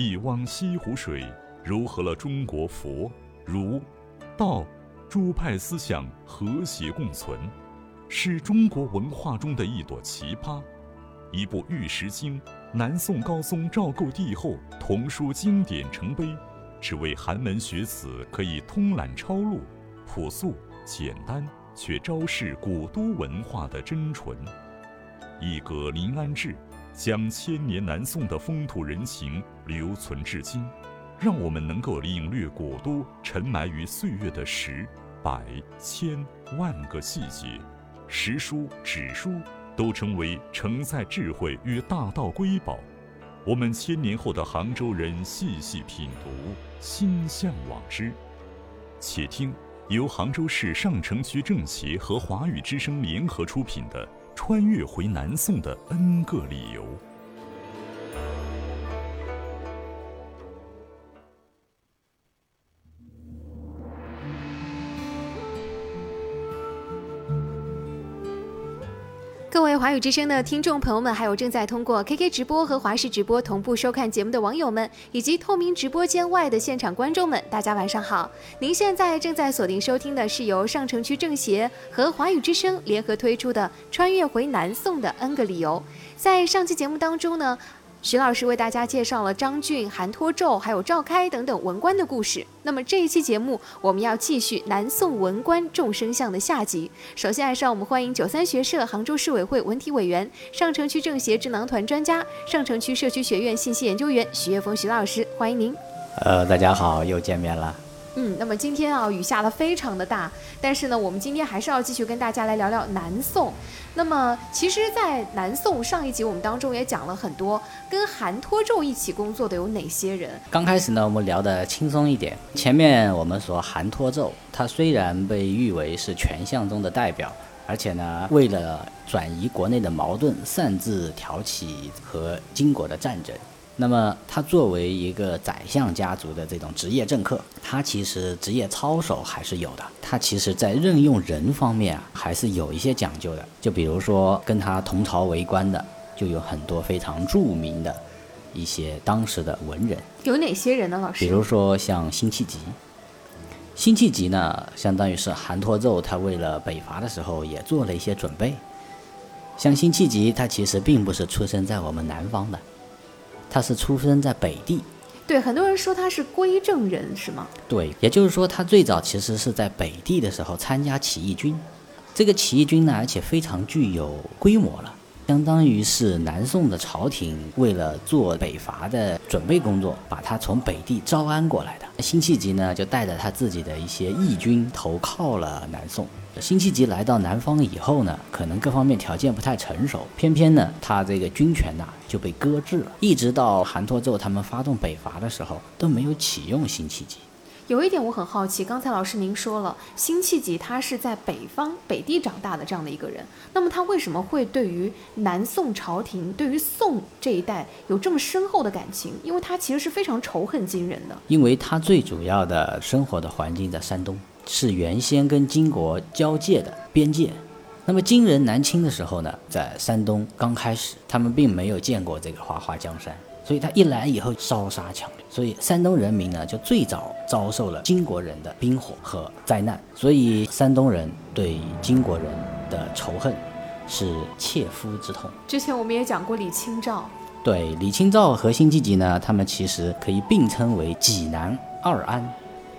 一汪西湖水，糅合了中国佛、儒、道诸派思想和谐共存，是中国文化中的一朵奇葩。一部《玉石经》，南宋高宗赵构帝后童书经典成碑，只为寒门学子可以通览抄录，朴素简单，却昭示古都文化的真纯。一格临安志，将千年南宋的风土人情留存至今，让我们能够领略古都沉埋于岁月的十、百、千、万个细节。石书、纸书。都成为承载智慧与大道瑰宝，我们千年后的杭州人细细品读，心向往之。且听由杭州市上城区政协和华语之声联合出品的《穿越回南宋的 N 个理由》。各位华语之声的听众朋友们，还有正在通过 KK 直播和华视直播同步收看节目的网友们，以及透明直播间外的现场观众们，大家晚上好！您现在正在锁定收听的是由上城区政协和华语之声联合推出的《穿越回南宋的 N 个理由》。在上期节目当中呢。徐老师为大家介绍了张俊、韩托胄还有赵开等等文官的故事。那么这一期节目，我们要继续南宋文官众生相的下集。首先，还是让我们欢迎九三学社杭州市委会文体委员、上城区政协智囊团专家、上城区社区学院信息研究员徐岳峰徐老师，欢迎您。呃，大家好，又见面了。嗯，那么今天啊，雨下的非常的大，但是呢，我们今天还是要继续跟大家来聊聊南宋。那么，其实，在南宋上一集我们当中也讲了很多，跟韩托胄一起工作的有哪些人？刚开始呢，我们聊的轻松一点。前面我们说韩托胄，他虽然被誉为是权相中的代表，而且呢，为了转移国内的矛盾，擅自挑起和金国的战争。那么他作为一个宰相家族的这种职业政客，他其实职业操守还是有的。他其实在任用人方面啊，还是有一些讲究的。就比如说跟他同朝为官的，就有很多非常著名的一些当时的文人。有哪些人呢，老师？比如说像辛弃疾。辛弃疾呢，相当于是韩托胄，他为了北伐的时候也做了一些准备。像辛弃疾，他其实并不是出生在我们南方的。他是出生在北地，对，很多人说他是归正人，是吗？对，也就是说他最早其实是在北地的时候参加起义军，这个起义军呢，而且非常具有规模了。相当于是南宋的朝廷为了做北伐的准备工作，把他从北地招安过来的。辛弃疾呢，就带着他自己的一些义军投靠了南宋。辛弃疾来到南方以后呢，可能各方面条件不太成熟，偏偏呢，他这个军权呐就被搁置了，一直到韩托胄他们发动北伐的时候，都没有启用辛弃疾。有一点我很好奇，刚才老师您说了，辛弃疾他是在北方北地长大的这样的一个人，那么他为什么会对于南宋朝廷、对于宋这一代有这么深厚的感情？因为他其实是非常仇恨金人的。因为他最主要的生活的环境在山东，是原先跟金国交界的边界。那么金人南侵的时候呢，在山东刚开始，他们并没有见过这个花花江山。所以他一来以后烧杀抢掠，所以山东人民呢就最早遭受了金国人的兵火和灾难，所以山东人对金国人的仇恨是切肤之痛。之前我们也讲过李清照，对李清照和辛弃疾呢，他们其实可以并称为济南二安，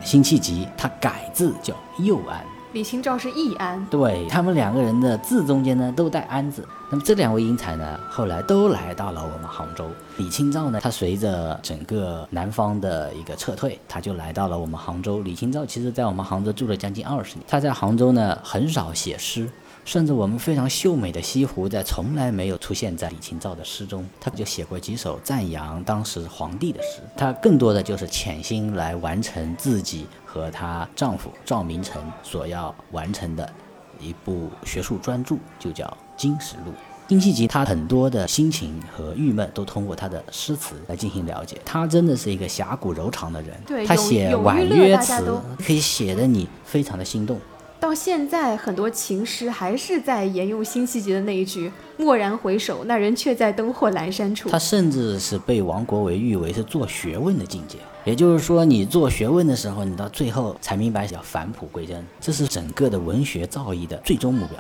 辛弃疾他改字叫右安。李清照是易安，对他们两个人的字中间呢都带安字。那么这两位英才呢，后来都来到了我们杭州。李清照呢，他随着整个南方的一个撤退，他就来到了我们杭州。李清照其实在我们杭州住了将近二十年，他在杭州呢很少写诗。甚至我们非常秀美的西湖，在从来没有出现在李清照的诗中。他就写过几首赞扬当时皇帝的诗。他更多的就是潜心来完成自己和她丈夫赵明诚所要完成的一部学术专著，就叫《金石录》。辛弃疾他很多的心情和郁闷都通过他的诗词来进行了解。他真的是一个侠骨柔肠的人。他写婉约词可以写得你非常的心动。到现在很多情诗还是在沿用辛弃疾的那一句“蓦然回首，那人却在灯火阑珊处”。他甚至是被王国维誉为是做学问的境界。也就是说，你做学问的时候，你到最后才明白要返璞归真，这是整个的文学造诣的最终目标。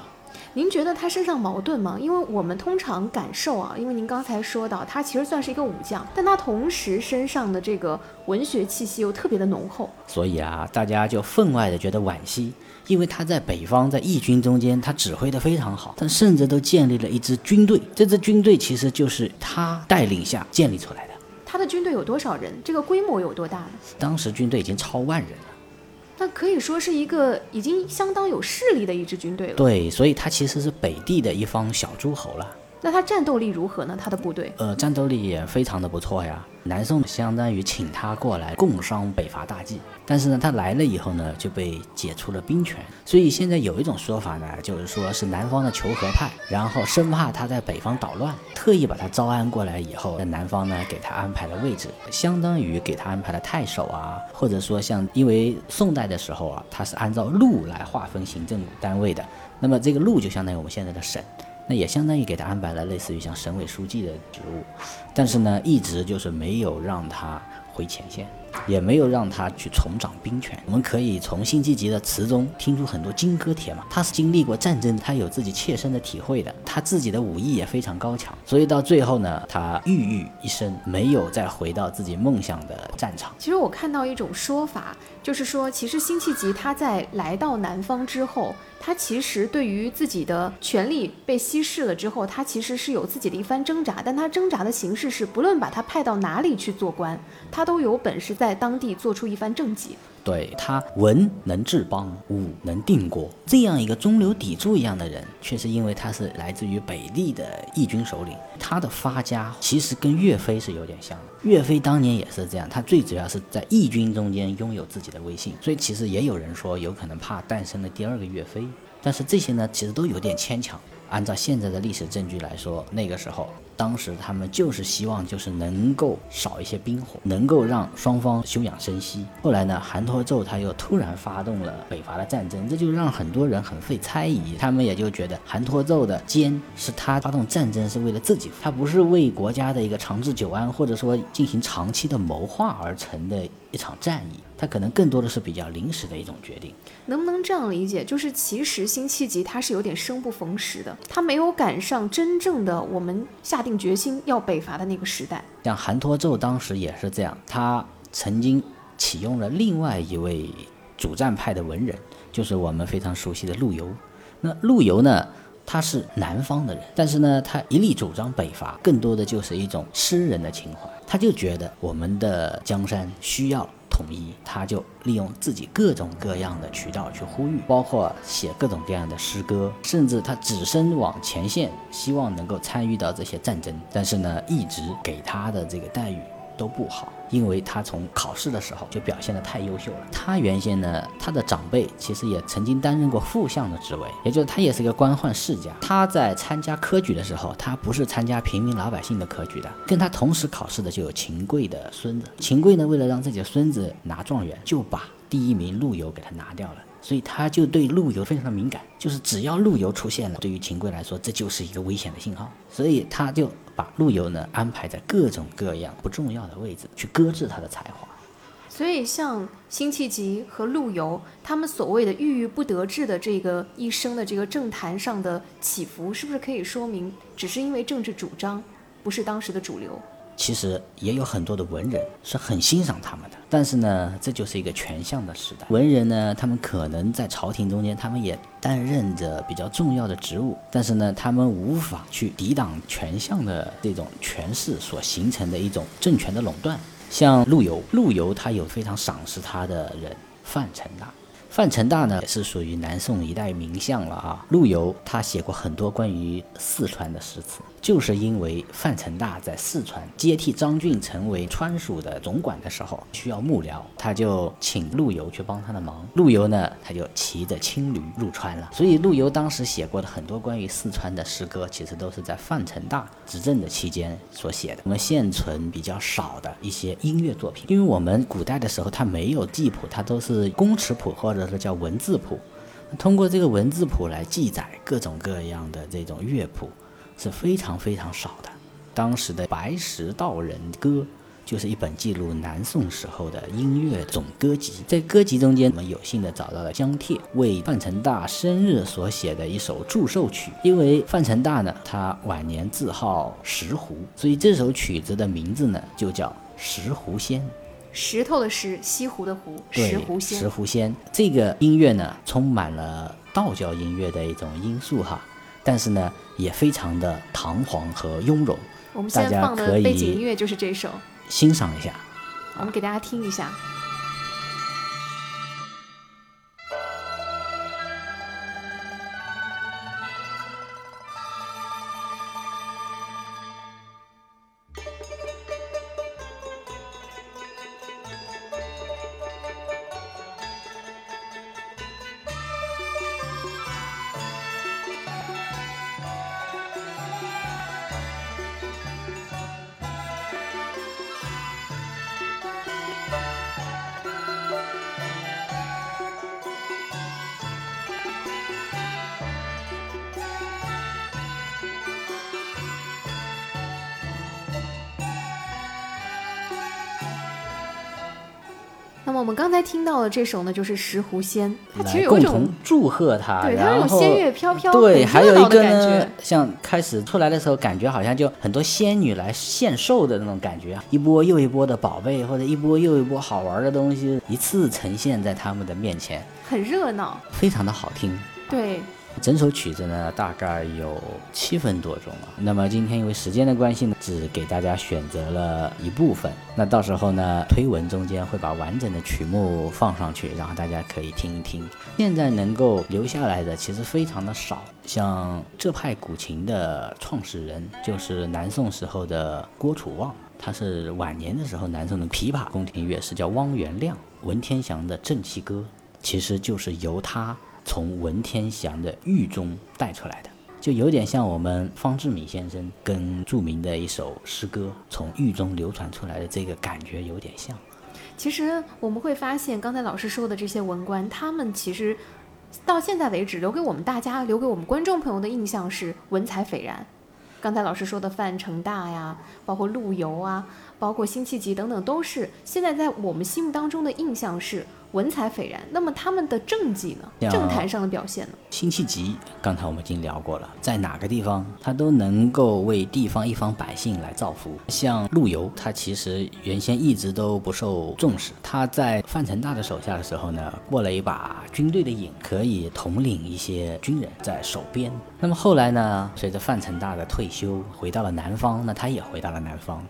您觉得他身上矛盾吗？因为我们通常感受啊，因为您刚才说到他其实算是一个武将，但他同时身上的这个文学气息又特别的浓厚。所以啊，大家就分外的觉得惋惜，因为他在北方在义军中间，他指挥的非常好，他甚至都建立了一支军队，这支军队其实就是他带领下建立出来的。他的军队有多少人？这个规模有多大呢？当时军队已经超万人了。那可以说是一个已经相当有势力的一支军队了。对，所以他其实是北地的一方小诸侯了。那他战斗力如何呢？他的部队？呃，战斗力也非常的不错呀。南宋相当于请他过来共商北伐大计，但是呢，他来了以后呢，就被解除了兵权。所以现在有一种说法呢，就是说是南方的求和派，然后生怕他在北方捣乱，特意把他招安过来以后，在南方呢给他安排了位置，相当于给他安排了太守啊，或者说像因为宋代的时候啊，他是按照路来划分行政单位的，那么这个路就相当于我们现在的省。那也相当于给他安排了类似于像省委书记的职务，但是呢，一直就是没有让他回前线。也没有让他去重掌兵权。我们可以从辛弃疾的词中听出很多金戈铁马。他是经历过战争，他有自己切身的体会的。他自己的武艺也非常高强，所以到最后呢，他郁郁一生，没有再回到自己梦想的战场。其实我看到一种说法，就是说，其实辛弃疾他在来到南方之后，他其实对于自己的权利被稀释了之后，他其实是有自己的一番挣扎。但他挣扎的形式是，不论把他派到哪里去做官，他都有本事。在当地做出一番政绩，对他文能治邦，武能定国，这样一个中流砥柱一样的人，却是因为他是来自于北地的义军首领，他的发家其实跟岳飞是有点像的。岳飞当年也是这样，他最主要是在义军中间拥有自己的威信，所以其实也有人说有可能怕诞生了第二个岳飞，但是这些呢，其实都有点牵强。按照现在的历史证据来说，那个时候，当时他们就是希望，就是能够少一些兵火，能够让双方休养生息。后来呢，韩托胄他又突然发动了北伐的战争，这就让很多人很费猜疑。他们也就觉得韩托胄的奸是他发动战争是为了自己，他不是为国家的一个长治久安，或者说进行长期的谋划而成的一场战役。他可能更多的是比较临时的一种决定，能不能这样理解？就是其实辛弃疾他是有点生不逢时的，他没有赶上真正的我们下定决心要北伐的那个时代。像韩托胄当时也是这样，他曾经启用了另外一位主战派的文人，就是我们非常熟悉的陆游。那陆游呢，他是南方的人，但是呢，他一力主张北伐，更多的就是一种诗人的情怀。他就觉得我们的江山需要。统一，他就利用自己各种各样的渠道去呼吁，包括写各种各样的诗歌，甚至他只身往前线，希望能够参与到这些战争。但是呢，一直给他的这个待遇。都不好，因为他从考试的时候就表现得太优秀了。他原先呢，他的长辈其实也曾经担任过副相的职位，也就是他也是个官宦世家。他在参加科举的时候，他不是参加平民老百姓的科举的，跟他同时考试的就有秦桧的孙子。秦桧呢，为了让自己的孙子拿状元，就把第一名陆游给他拿掉了。所以他就对陆游非常的敏感，就是只要陆游出现了，对于秦桧来说，这就是一个危险的信号。所以他就把陆游呢安排在各种各样不重要的位置，去搁置他的才华。所以像辛弃疾和陆游，他们所谓的郁郁不得志的这个一生的这个政坛上的起伏，是不是可以说明，只是因为政治主张不是当时的主流？其实也有很多的文人是很欣赏他们的，但是呢，这就是一个权相的时代。文人呢，他们可能在朝廷中间，他们也担任着比较重要的职务，但是呢，他们无法去抵挡权相的这种权势所形成的一种政权的垄断。像陆游，陆游他有非常赏识他的人，范成大。范成大呢，也是属于南宋一代名相了啊。陆游他写过很多关于四川的诗词。就是因为范成大在四川接替张俊成为川蜀的总管的时候需要幕僚，他就请陆游去帮他的忙。陆游呢，他就骑着青驴入川了。所以陆游当时写过的很多关于四川的诗歌，其实都是在范成大执政的期间所写的。我们现存比较少的一些音乐作品，因为我们古代的时候它没有记谱，它都是公尺谱或者是叫文字谱。通过这个文字谱来记载各种各样的这种乐谱是非常非常少的。当时的《白石道人歌》就是一本记录南宋时候的音乐总歌集，在歌集中间，我们有幸的找到了姜帖为范成大生日所写的一首祝寿曲。因为范成大呢，他晚年自号石湖，所以这首曲子的名字呢就叫《石湖仙》。石头的石，西湖的湖，石湖仙。石湖仙这个音乐呢，充满了道教音乐的一种因素哈，但是呢，也非常的堂皇和雍容，我们现在放的背景音乐就是这首，欣赏一下。我们给大家听一下。那么我们刚才听到的这首呢，就是《石湖仙》，它其实有一种同祝贺他，对它有然后种仙乐飘飘对，还有一个呢觉，像开始出来的时候，感觉好像就很多仙女来献寿的那种感觉，一波又一波的宝贝或者一波又一波好玩的东西，一次呈现在他们的面前，很热闹。非常的好听。对，整首曲子呢，大概有七分多钟啊。那么今天因为时间的关系呢，只给大家选择了一部分。那到时候呢，推文中间会把完整的曲目放上去，然后大家可以听一听。现在能够留下来的其实非常的少，像这派古琴的创始人就是南宋时候的郭楚望。他是晚年的时候，南宋的琵琶宫廷乐师叫汪元亮，文天祥的《正气歌》其实就是由他从文天祥的狱中带出来的，就有点像我们方志敏先生跟著名的一首诗歌从狱中流传出来的这个感觉有点像。其实我们会发现，刚才老师说的这些文官，他们其实到现在为止，留给我们大家、留给我们观众朋友的印象是文采斐然。刚才老师说的范成大呀，包括陆游啊，包括辛弃疾等等，都是现在在我们心目当中的印象是文采斐然。那么他们的政绩呢？政坛上的表现呢？辛弃疾，刚才我们已经聊过了，在哪个地方他都能够为地方一方百姓来造福。像陆游，他其实原先一直都不受重视。他在范成大的手下的时候呢，过了一把军队的瘾，可以统领一些军人在守边。那么后来呢，随着范成大的退休，回到了南方，那他也回到了南方。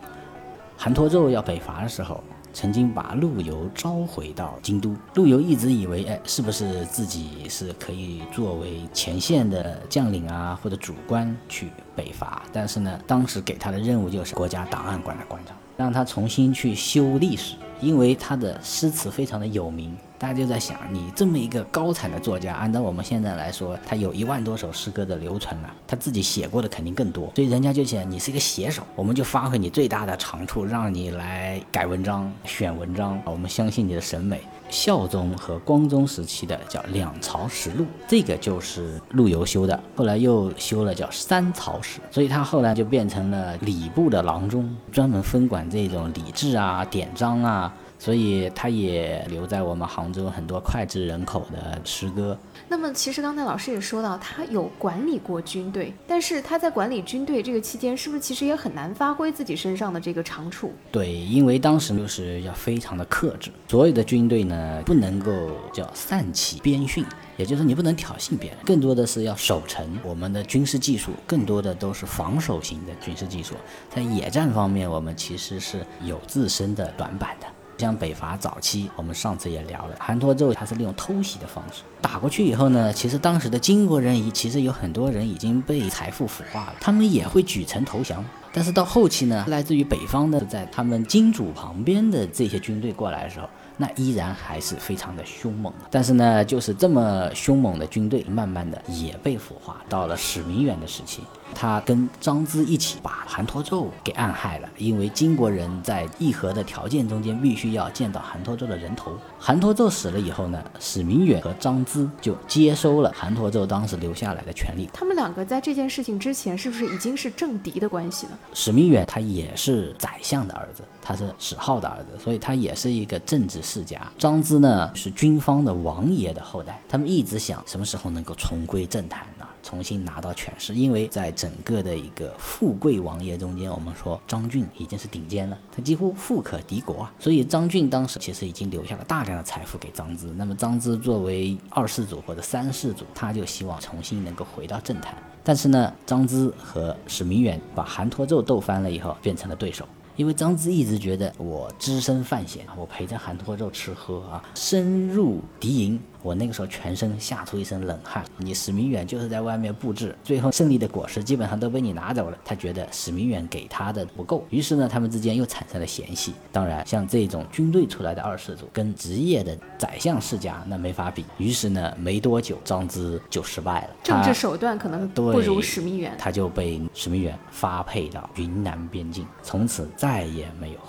韩托胄要北伐的时候，曾经把陆游召回到京都。陆游一直以为，哎，是不是自己是可以作为前线的将领啊，或者主官去北伐？但是呢，当时给他的任务就是国家档案馆的馆长，让他重新去修历史，因为他的诗词非常的有名。大家就在想，你这么一个高产的作家，按照我们现在来说，他有一万多首诗歌的流传了，他自己写过的肯定更多，所以人家就想你是一个写手，我们就发挥你最大的长处，让你来改文章、选文章，我们相信你的审美。孝宗和光宗时期的叫两朝实录，这个就是陆游修的，后来又修了叫三朝史，所以他后来就变成了礼部的郎中，专门分管这种礼制啊、典章啊。所以他也留在我们杭州很多脍炙人口的诗歌。那么，其实刚才老师也说到，他有管理过军队，但是他在管理军队这个期间，是不是其实也很难发挥自己身上的这个长处？对，因为当时就是要非常的克制，所有的军队呢不能够叫散起边训，也就是你不能挑衅别人，更多的是要守城。我们的军事技术更多的都是防守型的军事技术，在野战方面，我们其实是有自身的短板的。像北伐早期，我们上次也聊了，韩托胄他是利用偷袭的方式打过去以后呢，其实当时的金国人其实有很多人已经被财富腐化了，他们也会举城投降。但是到后期呢，来自于北方的，在他们金主旁边的这些军队过来的时候，那依然还是非常的凶猛。但是呢，就是这么凶猛的军队，慢慢的也被腐化。到了史弥远的时期，他跟张咨一起把韩托胄给暗害了，因为金国人在议和的条件中间必须要见到韩托胄的人头。韩托胄死了以后呢，史明远和张咨就接收了韩托胄当时留下来的权利。他们两个在这件事情之前是不是已经是政敌的关系了？史明远他也是宰相的儿子，他是史浩的儿子，所以他也是一个政治世家。张咨呢是军方的王爷的后代，他们一直想什么时候能够重归政坛呢？重新拿到权势，因为在整个的一个富贵王爷中间，我们说张俊已经是顶尖了，他几乎富可敌国啊。所以张俊当时其实已经留下了大量的财富给张芝。那么张芝作为二世祖或者三世祖，他就希望重新能够回到政坛。但是呢，张芝和史明远把韩托胄斗翻了以后，变成了对手。因为张芝一直觉得我只身犯险，我陪着韩托胄吃喝啊，深入敌营。我那个时候全身吓出一身冷汗。你史明远就是在外面布置，最后胜利的果实基本上都被你拿走了。他觉得史明远给他的不够，于是呢，他们之间又产生了嫌隙。当然，像这种军队出来的二世祖，跟职业的宰相世家那没法比。于是呢，没多久，张芝就失败了。政治手段可能不如史明远，他就被史明远发配到云南边境，从此再也没有。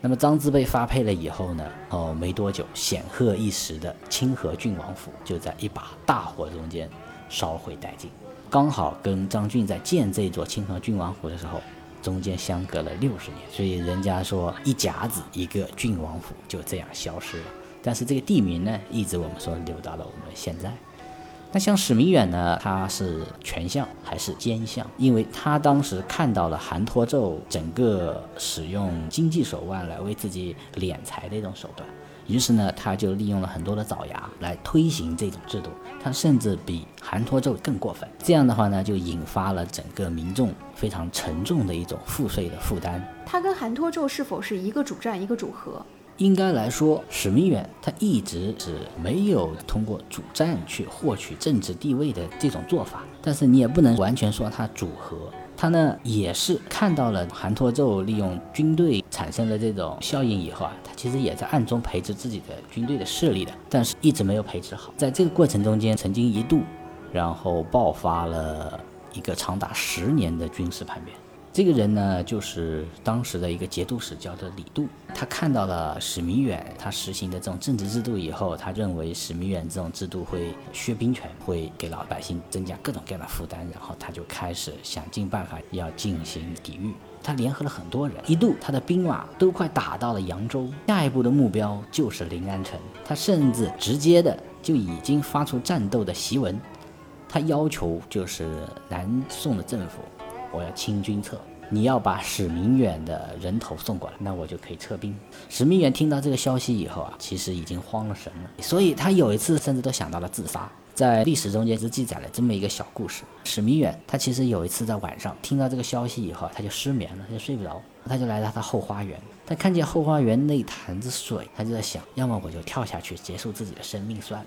那么张芝被发配了以后呢？哦，没多久，显赫一时的清河郡王府就在一把大火中间烧毁殆尽。刚好跟张俊在建这座清河郡王府的时候，中间相隔了六十年，所以人家说一甲子一个郡王府就这样消失了。但是这个地名呢，一直我们说留到了我们现在。那像史明远呢？他是权相还是奸相？因为他当时看到了韩托胄整个使用经济手腕来为自己敛财的一种手段，于是呢，他就利用了很多的爪牙来推行这种制度。他甚至比韩托胄更过分。这样的话呢，就引发了整个民众非常沉重的一种赋税的负担。他跟韩托胄是否是一个主战一个主和？应该来说，史明远他一直是没有通过主战去获取政治地位的这种做法，但是你也不能完全说他主和，他呢也是看到了韩托胄利用军队产生的这种效应以后啊，他其实也在暗中培植自己的军队的势力的，但是一直没有培植好，在这个过程中间，曾经一度，然后爆发了一个长达十年的军事叛变。这个人呢，就是当时的一个节度使，叫做李杜。他看到了史弥远他实行的这种政治制度以后，他认为史弥远这种制度会削兵权，会给老百姓增加各种各样的负担，然后他就开始想尽办法要进行抵御。他联合了很多人，一度他的兵马都快打到了扬州，下一步的目标就是临安城。他甚至直接的就已经发出战斗的檄文，他要求就是南宋的政府。我要清君侧，你要把史明远的人头送过来，那我就可以撤兵。史明远听到这个消息以后啊，其实已经慌了神了，所以他有一次甚至都想到了自杀。在历史中间是记载了这么一个小故事：史明远他其实有一次在晚上听到这个消息以后，他就失眠了，他就睡不着，他就来到他后花园，他看见后花园那潭子水，他就在想，要么我就跳下去结束自己的生命算了，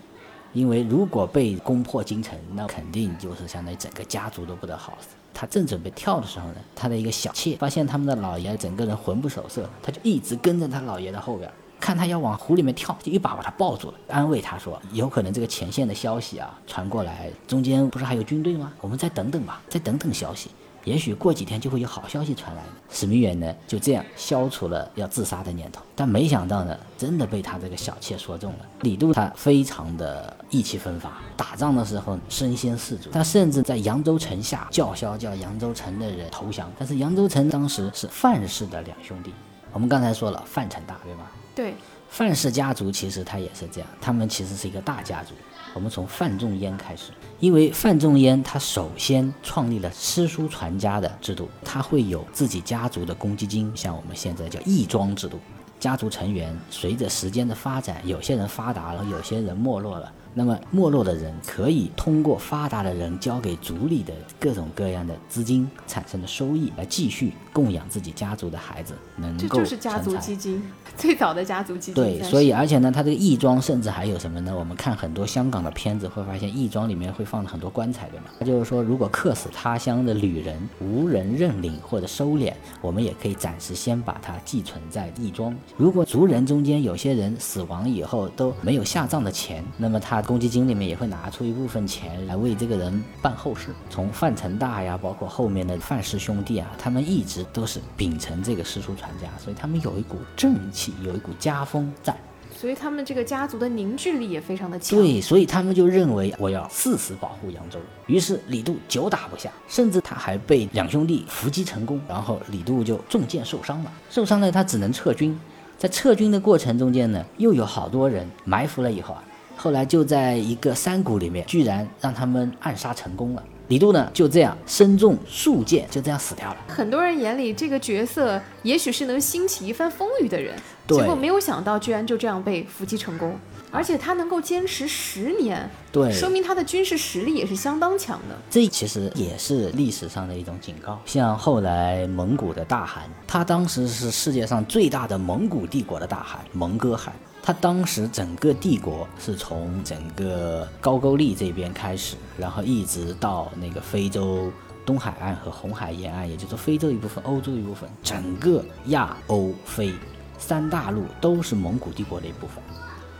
因为如果被攻破京城，那肯定就是相当于整个家族都不得好死。他正准备跳的时候呢，他的一个小妾发现他们的老爷整个人魂不守舍，他就一直跟着他老爷的后边，看他要往湖里面跳，就一把把他抱住了，安慰他说：“有可能这个前线的消息啊传过来，中间不是还有军队吗？我们再等等吧，再等等消息。”也许过几天就会有好消息传来。史明远呢就这样消除了要自杀的念头，但没想到呢，真的被他这个小妾说中了。李杜他非常的意气风发，打仗的时候身先士卒，他甚至在扬州城下叫嚣叫扬州城的人投降。但是扬州城当时是范氏的两兄弟，我们刚才说了范成大对吧？对，范氏家族其实他也是这样，他们其实是一个大家族。我们从范仲淹开始，因为范仲淹他首先创立了诗书传家的制度，他会有自己家族的公积金，像我们现在叫义庄制度。家族成员随着时间的发展，有些人发达了，有些人没落了。那么没落的人可以通过发达的人交给族里的各种各样的资金产生的收益来继续供养自己家族的孩子能够这够就是家族基金，最早的家族基金。对，所以而且呢，它这个义庄甚至还有什么呢？我们看很多香港的片子会发现，义庄里面会放很多棺材，对吗？就是说，如果客死他乡的旅人无人认领或者收敛，我们也可以暂时先把它寄存在义庄。如果族人中间有些人死亡以后都没有下葬的钱，那么他公积金里面也会拿出一部分钱来为这个人办后事。从范成大呀，包括后面的范氏兄弟啊，他们一直都是秉承这个师出传家，所以他们有一股正气，有一股家风在。所以他们这个家族的凝聚力也非常的强。对，所以他们就认为我要誓死保护扬州。于是李杜久打不下，甚至他还被两兄弟伏击成功，然后李杜就中箭受伤了。受伤了，他只能撤军。在撤军的过程中间呢，又有好多人埋伏了以后啊，后来就在一个山谷里面，居然让他们暗杀成功了。李杜呢，就这样身中数箭，就这样死掉了。很多人眼里这个角色也许是能兴起一番风雨的人，结果没有想到居然就这样被伏击成功，而且他能够坚持十年，对，说明他的军事实力也是相当强的。这其实也是历史上的一种警告。像后来蒙古的大汗，他当时是世界上最大的蒙古帝国的大汗蒙哥汗。他当时整个帝国是从整个高句丽这边开始，然后一直到那个非洲东海岸和红海沿岸，也就是说非洲一部分、欧洲一部分，整个亚欧非三大陆都是蒙古帝国的一部分。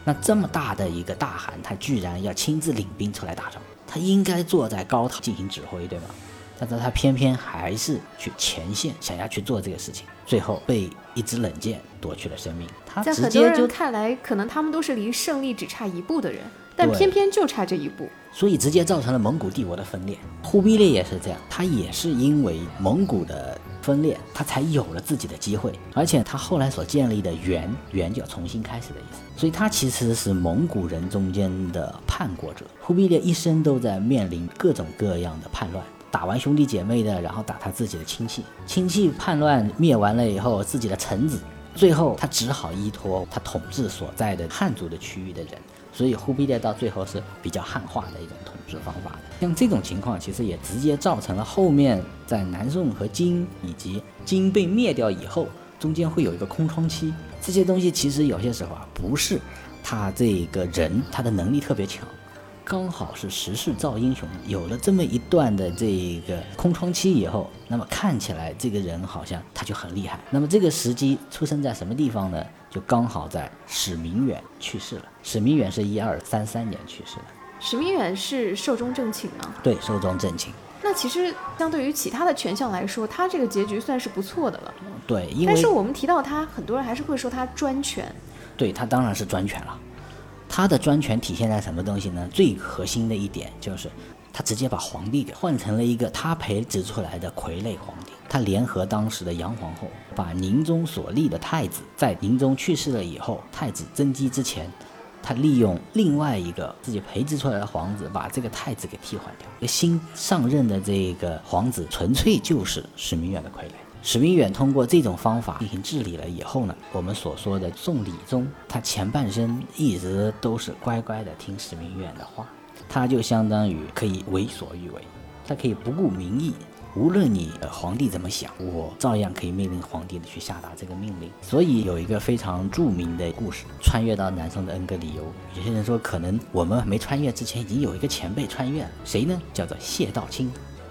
那这么大的一个大汗，他居然要亲自领兵出来打仗，他应该坐在高塔进行指挥，对吗？但是他偏偏还是去前线，想要去做这个事情，最后被一支冷箭夺去了生命。他在很多人看来，可能他们都是离胜利只差一步的人，但偏偏就差这一步。所以直接造成了蒙古帝国的分裂。忽必烈也是这样，他也是因为蒙古的分裂，他才有了自己的机会，而且他后来所建立的元，元就要重新开始的意思。所以他其实是蒙古人中间的叛国者。忽必烈一生都在面临各种各样的叛乱。打完兄弟姐妹的，然后打他自己的亲戚，亲戚叛乱灭完了以后，自己的臣子，最后他只好依托他统治所在的汉族的区域的人，所以忽必烈到最后是比较汉化的一种统治方法的。像这种情况，其实也直接造成了后面在南宋和金以及金被灭掉以后，中间会有一个空窗期。这些东西其实有些时候啊，不是他这个人他的能力特别强。刚好是时势造英雄，有了这么一段的这个空窗期以后，那么看起来这个人好像他就很厉害。那么这个时机出生在什么地方呢？就刚好在史明远去世了。史明远是一二三三年去世的，史明远是寿终正寝吗？对，寿终正寝。那其实相对于其他的权相来说，他这个结局算是不错的了。对，因为但是我们提到他，很多人还是会说他专权。对他当然是专权了。他的专权体现在什么东西呢？最核心的一点就是，他直接把皇帝给换成了一个他培植出来的傀儡皇帝。他联合当时的杨皇后，把宁宗所立的太子，在宁宗去世了以后，太子登基之前，他利用另外一个自己培植出来的皇子，把这个太子给替换掉。新上任的这个皇子，纯粹就是史明远的傀儡。史明远通过这种方法进行治理了以后呢，我们所说的宋理宗，他前半生一直都是乖乖的听史明远的话，他就相当于可以为所欲为，他可以不顾民意，无论你皇帝怎么想，我照样可以命令皇帝的去下达这个命令。所以有一个非常著名的故事，穿越到南宋的恩格里由。有些人说，可能我们没穿越之前，已经有一个前辈穿越了，谁呢？叫做谢道清。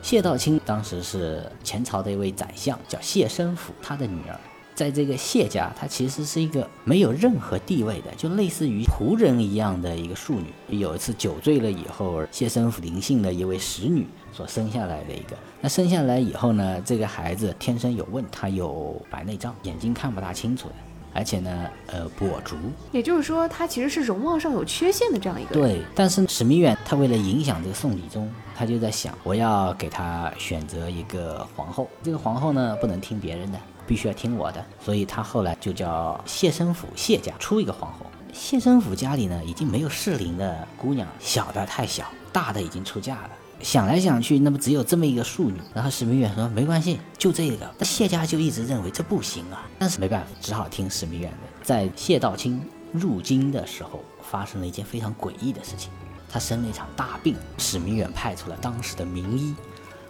谢道清当时是前朝的一位宰相，叫谢生府，他的女儿。在这个谢家，她其实是一个没有任何地位的，就类似于仆人一样的一个庶女。有一次酒醉了以后，谢生府临幸的一位使女所生下来的一个。那生下来以后呢，这个孩子天生有问，他有白内障，眼睛看不大清楚的，而且呢，呃，跛足。也就是说，他其实是容貌上有缺陷的这样一个人。对，但是史密远他为了影响这个宋理宗，他就在想，我要给他选择一个皇后，这个皇后呢不能听别人的，必须要听我的，所以他后来就叫谢生府谢家出一个皇后。谢生府家里呢已经没有适龄的姑娘，小的太小，大的已经出嫁了。想来想去，那么只有这么一个庶女。然后史明远说没关系，就这个。那谢家就一直认为这不行啊，但是没办法，只好听史明远的。在谢道清入京的时候，发生了一件非常诡异的事情。他生了一场大病，史明远派出了当时的名医。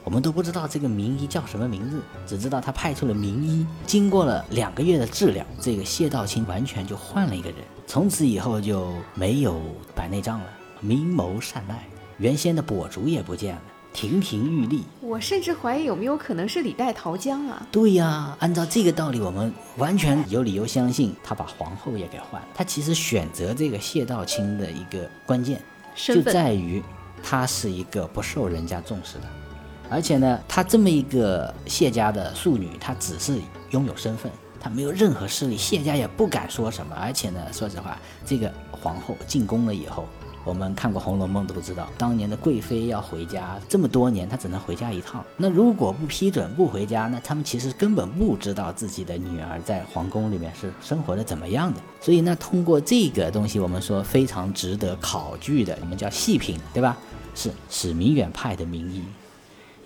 我们都不知道这个名医叫什么名字，只知道他派出了名医。经过了两个月的治疗，这个谢道清完全就换了一个人，从此以后就没有白内障了，明眸善睐，原先的跛足也不见了。亭亭玉立，我甚至怀疑有没有可能是李代桃僵啊？对呀，按照这个道理，我们完全有理由相信他把皇后也给换了。他其实选择这个谢道清的一个关键，就在于他是一个不受人家重视的，而且呢，他这么一个谢家的庶女，她只是拥有身份，她没有任何势力，谢家也不敢说什么。而且呢，说实话，这个皇后进宫了以后。我们看过《红楼梦》都知道，当年的贵妃要回家，这么多年她只能回家一趟。那如果不批准不回家，那他们其实根本不知道自己的女儿在皇宫里面是生活的怎么样的。所以那，通过这个东西，我们说非常值得考据的，我们叫细品，对吧？是史明远派的名医。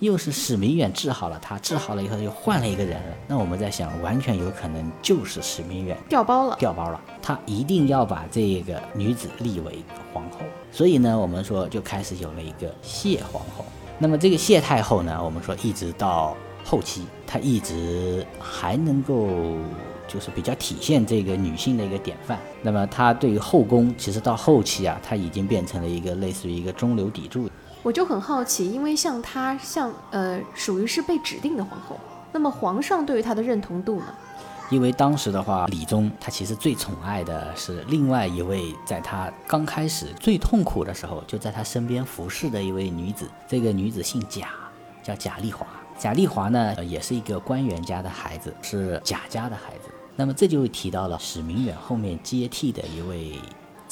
又是史明远治好了他，治好了以后又换了一个人了。那我们在想，完全有可能就是史明远调包了，调包了。他一定要把这个女子立为皇后，所以呢，我们说就开始有了一个谢皇后。那么这个谢太后呢，我们说一直到后期，她一直还能够就是比较体现这个女性的一个典范。那么她对于后宫，其实到后期啊，她已经变成了一个类似于一个中流砥柱。我就很好奇，因为像她，像呃，属于是被指定的皇后，那么皇上对于她的认同度呢？因为当时的话，李宗他其实最宠爱的是另外一位，在他刚开始最痛苦的时候，就在他身边服侍的一位女子。这个女子姓贾，叫贾丽华。贾丽华呢，也是一个官员家的孩子，是贾家的孩子。那么这就提到了史明远后面接替的一位。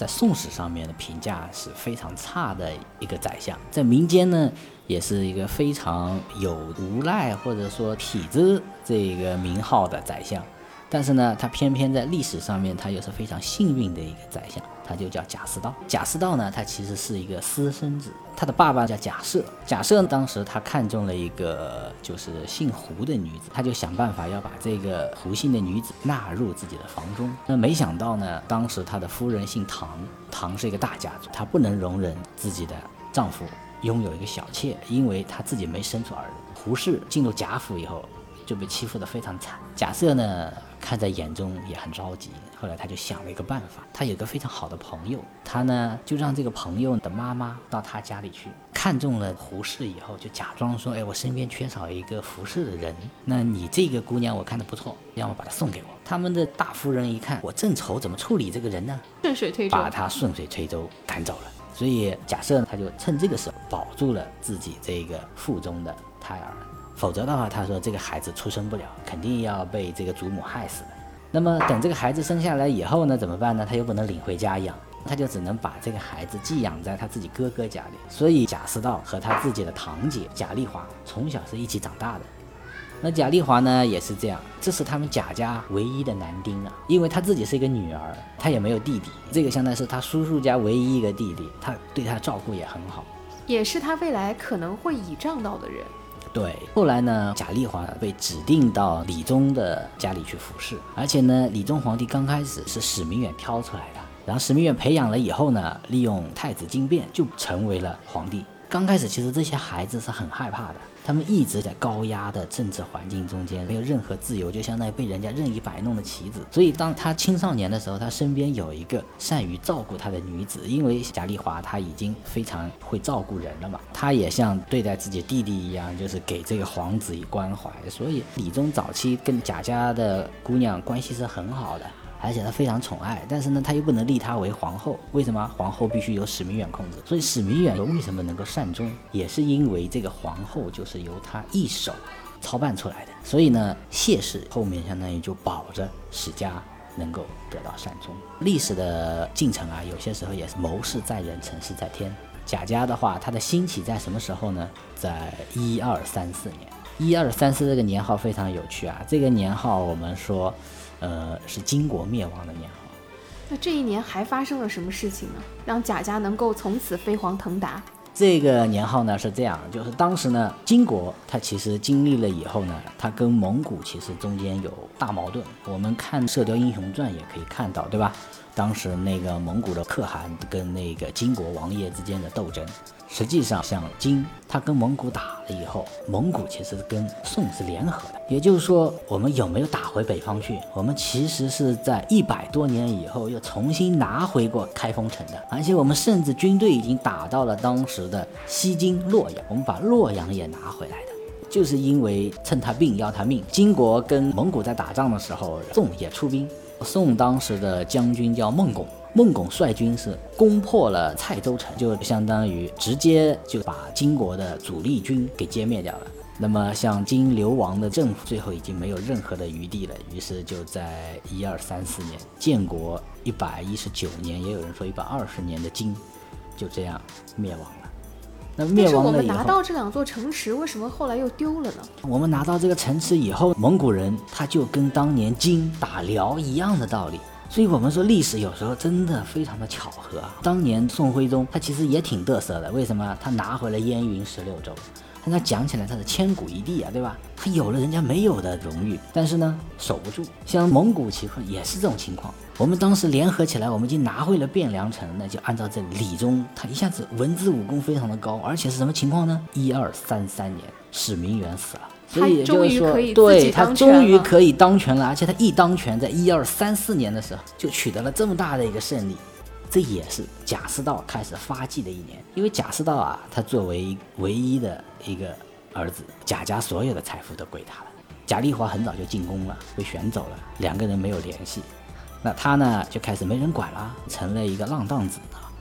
在宋史上面的评价是非常差的一个宰相，在民间呢，也是一个非常有无赖或者说痞子这个名号的宰相。但是呢，他偏偏在历史上面，他又是非常幸运的一个宰相，他就叫贾似道。贾似道呢，他其实是一个私生子，他的爸爸叫贾赦。贾赦当时他看中了一个就是姓胡的女子，他就想办法要把这个胡姓的女子纳入自己的房中。那没想到呢，当时他的夫人姓唐，唐是一个大家族，他不能容忍自己的丈夫拥有一个小妾，因为他自己没生出儿子。胡氏进入贾府以后。就被欺负得非常惨，贾赦呢看在眼中也很着急。后来他就想了一个办法，他有个非常好的朋友，他呢就让这个朋友的妈妈到他家里去，看中了胡适以后，就假装说：“哎，我身边缺少一个服侍的人，那你这个姑娘我看的不错，要么把她送给我。”他们的大夫人一看，我正愁怎么处理这个人呢，顺水推舟，把他顺水推舟赶走了。所以假设他就趁这个时候保住了自己这个腹中的胎儿。否则的话，他说这个孩子出生不了，肯定要被这个祖母害死的。那么等这个孩子生下来以后呢，怎么办呢？他又不能领回家养，他就只能把这个孩子寄养在他自己哥哥家里。所以贾似道和他自己的堂姐贾丽华从小是一起长大的。那贾丽华呢也是这样，这是他们贾家唯一的男丁啊，因为他自己是一个女儿，他也没有弟弟，这个相当于是他叔叔家唯一一个弟弟，他对他照顾也很好，也是他未来可能会倚仗到的人。对，后来呢，贾丽华被指定到李宗的家里去服侍，而且呢，李宗皇帝刚开始是史明远挑出来的，然后史明远培养了以后呢，利用太子经变就成为了皇帝。刚开始其实这些孩子是很害怕的。他们一直在高压的政治环境中间，没有任何自由，就相当于被人家任意摆弄的棋子。所以，当他青少年的时候，他身边有一个善于照顾他的女子，因为贾丽华她已经非常会照顾人了嘛，她也像对待自己弟弟一样，就是给这个皇子以关怀。所以，李宗早期跟贾家的姑娘关系是很好的。而且他非常宠爱，但是呢，他又不能立她为皇后。为什么？皇后必须由史明远控制。所以史明远为什么能够善终，也是因为这个皇后就是由他一手操办出来的。所以呢，谢氏后面相当于就保着史家能够得到善终。历史的进程啊，有些时候也是谋事在人，成事在天。贾家的话，它的兴起在什么时候呢？在一二三四年。一二三四这个年号非常有趣啊，这个年号我们说。呃，是金国灭亡的年号。那这一年还发生了什么事情呢？让贾家能够从此飞黄腾达？这个年号呢是这样，就是当时呢，金国它其实经历了以后呢，它跟蒙古其实中间有大矛盾。我们看《射雕英雄传》也可以看到，对吧？当时那个蒙古的可汗跟那个金国王爷之间的斗争。实际上，像金他跟蒙古打了以后，蒙古其实跟宋是联合的。也就是说，我们有没有打回北方去？我们其实是在一百多年以后又重新拿回过开封城的，而且我们甚至军队已经打到了当时的西京洛阳，我们把洛阳也拿回来的。就是因为趁他病要他命。金国跟蒙古在打仗的时候，宋也出兵。宋当时的将军叫孟拱。孟拱率军是攻破了蔡州城，就相当于直接就把金国的主力军给歼灭掉了。那么像金流亡的政府最后已经没有任何的余地了，于是就在一二三四年，建国一百一十九年，也有人说一百二十年的金，就这样灭亡了。那灭亡了以后，我们拿到这两座城池，为什么后来又丢了呢？我们拿到这个城池以后，蒙古人他就跟当年金打辽一样的道理。所以我们说历史有时候真的非常的巧合。当年宋徽宗他其实也挺嘚瑟的，为什么？他拿回了燕云十六州，但他讲起来他是千古一帝啊，对吧？他有了人家没有的荣誉，但是呢守不住。像蒙古其实也是这种情况。我们当时联合起来，我们已经拿回了汴梁城，那就按照这李宗，他一下子文字武功非常的高，而且是什么情况呢？一二三三年，史明远死了。所以就是说，对他终于可以当权了，而且他一当权，在一二三四年的时候就取得了这么大的一个胜利，这也是贾似道开始发迹的一年。因为贾似道啊，他作为唯一的一个儿子，贾家所有的财富都归他了。贾丽华很早就进宫了，被选走了，两个人没有联系，那他呢就开始没人管了，成了一个浪荡子，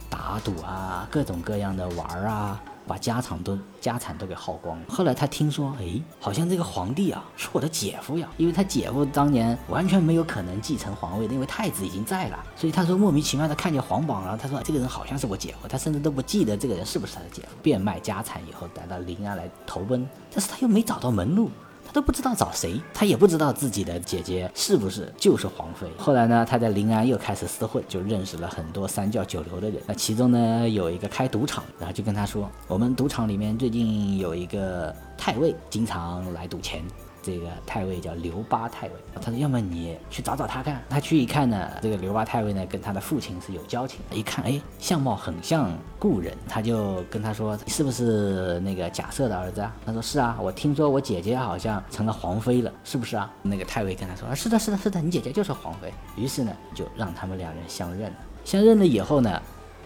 打赌啊，各种各样的玩儿啊。把家产都家产都给耗光了。后来他听说，哎，好像这个皇帝啊是我的姐夫呀，因为他姐夫当年完全没有可能继承皇位的，因为太子已经在了。所以他说莫名其妙的看见皇榜了，他说这个人好像是我姐夫，他甚至都不记得这个人是不是他的姐夫。变卖家产以后，来到临安来投奔，但是他又没找到门路。都不知道找谁，他也不知道自己的姐姐是不是就是皇妃。后来呢，他在临安又开始厮混，就认识了很多三教九流的人。那其中呢，有一个开赌场，然后就跟他说，我们赌场里面最近有一个太尉，经常来赌钱。这个太尉叫刘八太尉，他说：“要么你去找找他看。”他去一看呢，这个刘八太尉呢跟他的父亲是有交情的，一看哎，相貌很像故人，他就跟他说：“是不是那个贾赦的儿子啊？”他说：“是啊，我听说我姐姐好像成了皇妃了，是不是啊？”那个太尉跟他说：“啊，是的，是的，是的，你姐姐就是皇妃。”于是呢，就让他们两人相认了。相认了以后呢，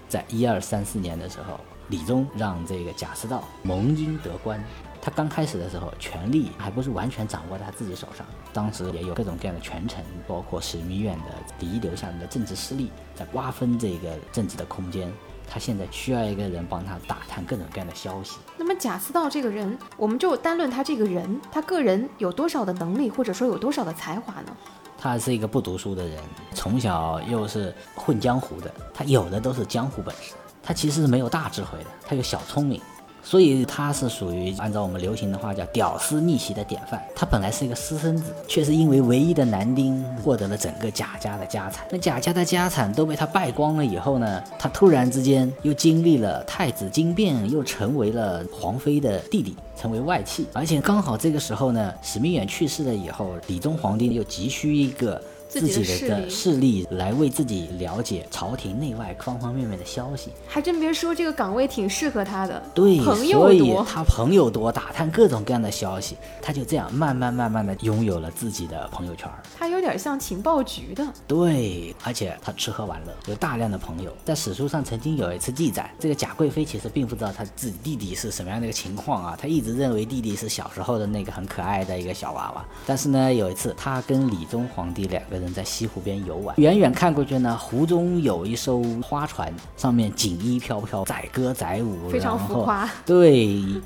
在一二三四年的时候，李宗让这个贾似道蒙阴得官。他刚开始的时候，权力还不是完全掌握在他自己手上。当时也有各种各样的权臣，包括史弥远的遗留下来的政治势力，在瓜分这个政治的空间。他现在需要一个人帮他打探各种各样的消息。那么贾似道这个人，我们就单论他这个人，他个人有多少的能力，或者说有多少的才华呢？他是一个不读书的人，从小又是混江湖的，他有的都是江湖本事。他其实是没有大智慧的，他有小聪明。所以他是属于按照我们流行的话叫“屌丝逆袭”的典范。他本来是一个私生子，却是因为唯一的男丁获得了整个贾家的家产。那贾家的家产都被他败光了以后呢，他突然之间又经历了太子惊变，又成为了皇妃的弟弟，成为外戚。而且刚好这个时候呢，史弥远去世了以后，李宗皇帝又急需一个。自己的势力来为自己了解朝廷内外方方面面的消息，还真别说，这个岗位挺适合他的。对，朋友多，他朋友多，打探各种各样的消息，他就这样慢慢慢慢的拥有了自己的朋友圈。他有点像情报局的。对，而且他吃喝玩乐，有大量的朋友。在史书上曾经有一次记载，这个贾贵妃其实并不知道她自己弟弟是什么样的一个情况啊，她一直认为弟弟是小时候的那个很可爱的一个小娃娃。但是呢，有一次她跟李宗皇帝两个人。在西湖边游玩，远远看过去呢，湖中有一艘花船，上面锦衣飘飘，载歌载舞，非常浮夸。对，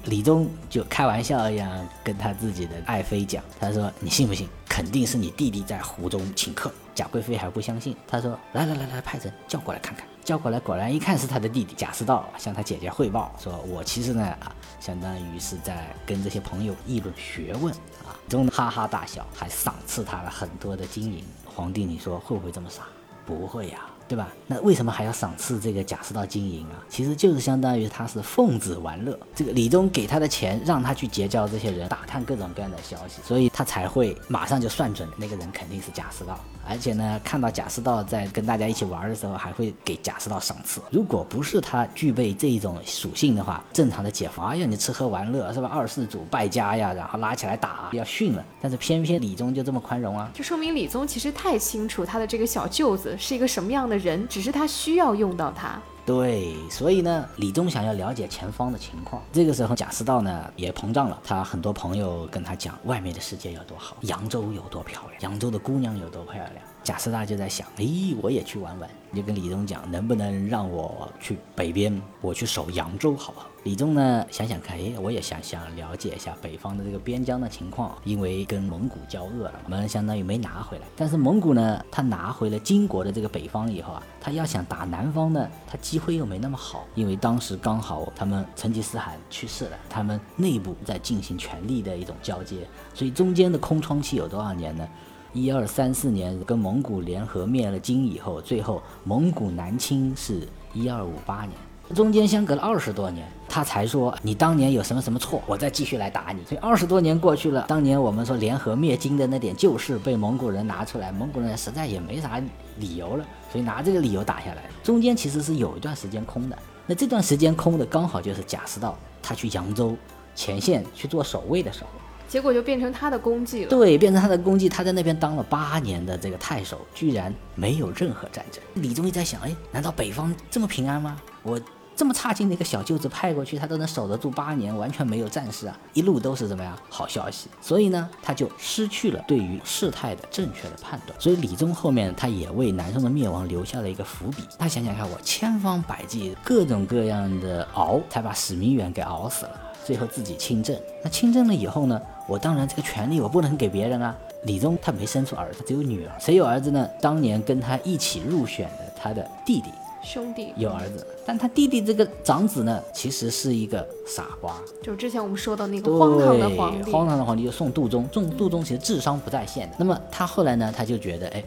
李宗就开玩笑一样跟他自己的爱妃讲，他说：“你信不信？肯定是你弟弟在湖中请客。”贾贵妃还不相信，他说：“来来来来，派人叫过来看看。”叫过来，果然一看是他的弟弟贾似道，向他姐姐汇报说：“我其实呢啊，相当于是在跟这些朋友议论学问啊。”中哈哈大笑，还赏赐他了很多的金银。皇帝，你说会不会这么傻？不会呀，对吧？那为什么还要赏赐这个贾似道金银啊？其实就是相当于他是奉旨玩乐，这个李宗给他的钱让他去结交这些人，打探各种各样的消息，所以他才会马上就算准那个人肯定是贾似道，而且呢，看到贾似道在跟大家一起玩的时候，还会给贾似道赏赐。如果不是他具备这一种属性的话，正常的解放，哎呀，你吃喝玩乐是吧？二世祖败家呀，然后拉起来打要训了，但是偏偏李宗就这么宽容啊，就说明李宗其实太清楚他的这个小舅子是一个什么样的人，只是他需要用到它。对，所以呢，李宗想要了解前方的情况。这个时候，贾似道呢也膨胀了，他很多朋友跟他讲外面的世界有多好，扬州有多漂亮，扬州的姑娘有多漂亮。贾似道就在想，哎，我也去玩玩，就跟李宗讲，能不能让我去北边，我去守扬州，好不好？李仲呢想想看，哎，我也想想了解一下北方的这个边疆的情况，因为跟蒙古交恶了，我们相当于没拿回来。但是蒙古呢，他拿回了金国的这个北方以后啊，他要想打南方呢，他机会又没那么好，因为当时刚好他们成吉思汗去世了，他们内部在进行权力的一种交接，所以中间的空窗期有多少年呢？一二三四年跟蒙古联合灭了金以后，最后蒙古南侵是一二五八年，中间相隔了二十多年，他才说你当年有什么什么错，我再继续来打你。所以二十多年过去了，当年我们说联合灭金的那点旧事被蒙古人拿出来，蒙古人实在也没啥理由了，所以拿这个理由打下来。中间其实是有一段时间空的，那这段时间空的刚好就是贾似道他去扬州前线去做守卫的时候。结果就变成他的功绩了。对，变成他的功绩。他在那边当了八年的这个太守，居然没有任何战争。李宗义在想，哎，难道北方这么平安吗？我这么差劲的一个小舅子派过去，他都能守得住八年，完全没有战事啊，一路都是怎么样好消息。所以呢，他就失去了对于事态的正确的判断。所以李宗后面他也为南宋的灭亡留下了一个伏笔。他想想看，我千方百计，各种各样的熬，才把史弥远给熬死了。最后自己亲政，那亲政了以后呢？我当然这个权利我不能给别人啊。李宗他没生出儿子，只有女儿。谁有儿子呢？当年跟他一起入选的他的弟弟兄弟有儿子，但他弟弟这个长子呢，其实是一个傻瓜。就之前我们说的那个荒唐的皇帝，荒唐的皇帝就送杜宗。送杜宗其实智商不在线的。那么他后来呢，他就觉得，哎。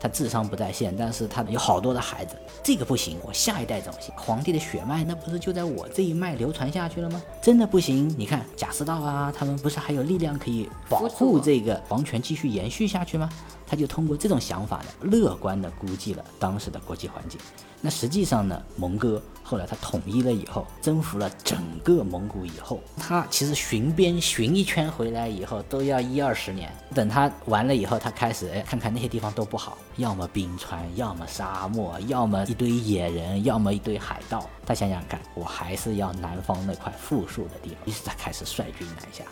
他智商不在线，但是他有好多的孩子，这个不行，我下一代怎么行？皇帝的血脉那不是就在我这一脉流传下去了吗？真的不行？你看贾似道啊，他们不是还有力量可以保护这个皇权继续延续下去吗？他就通过这种想法呢，乐观的估计了当时的国际环境。那实际上呢，蒙哥后来他统一了以后，征服了整个蒙古以后，他其实巡边巡一圈回来以后都要一二十年。等他完了以后，他开始哎看看那些地方都不好，要么冰川，要么沙漠，要么一堆野人，要么一堆海盗。他想想看，我还是要南方那块富庶的地方。于是他开始率军南下。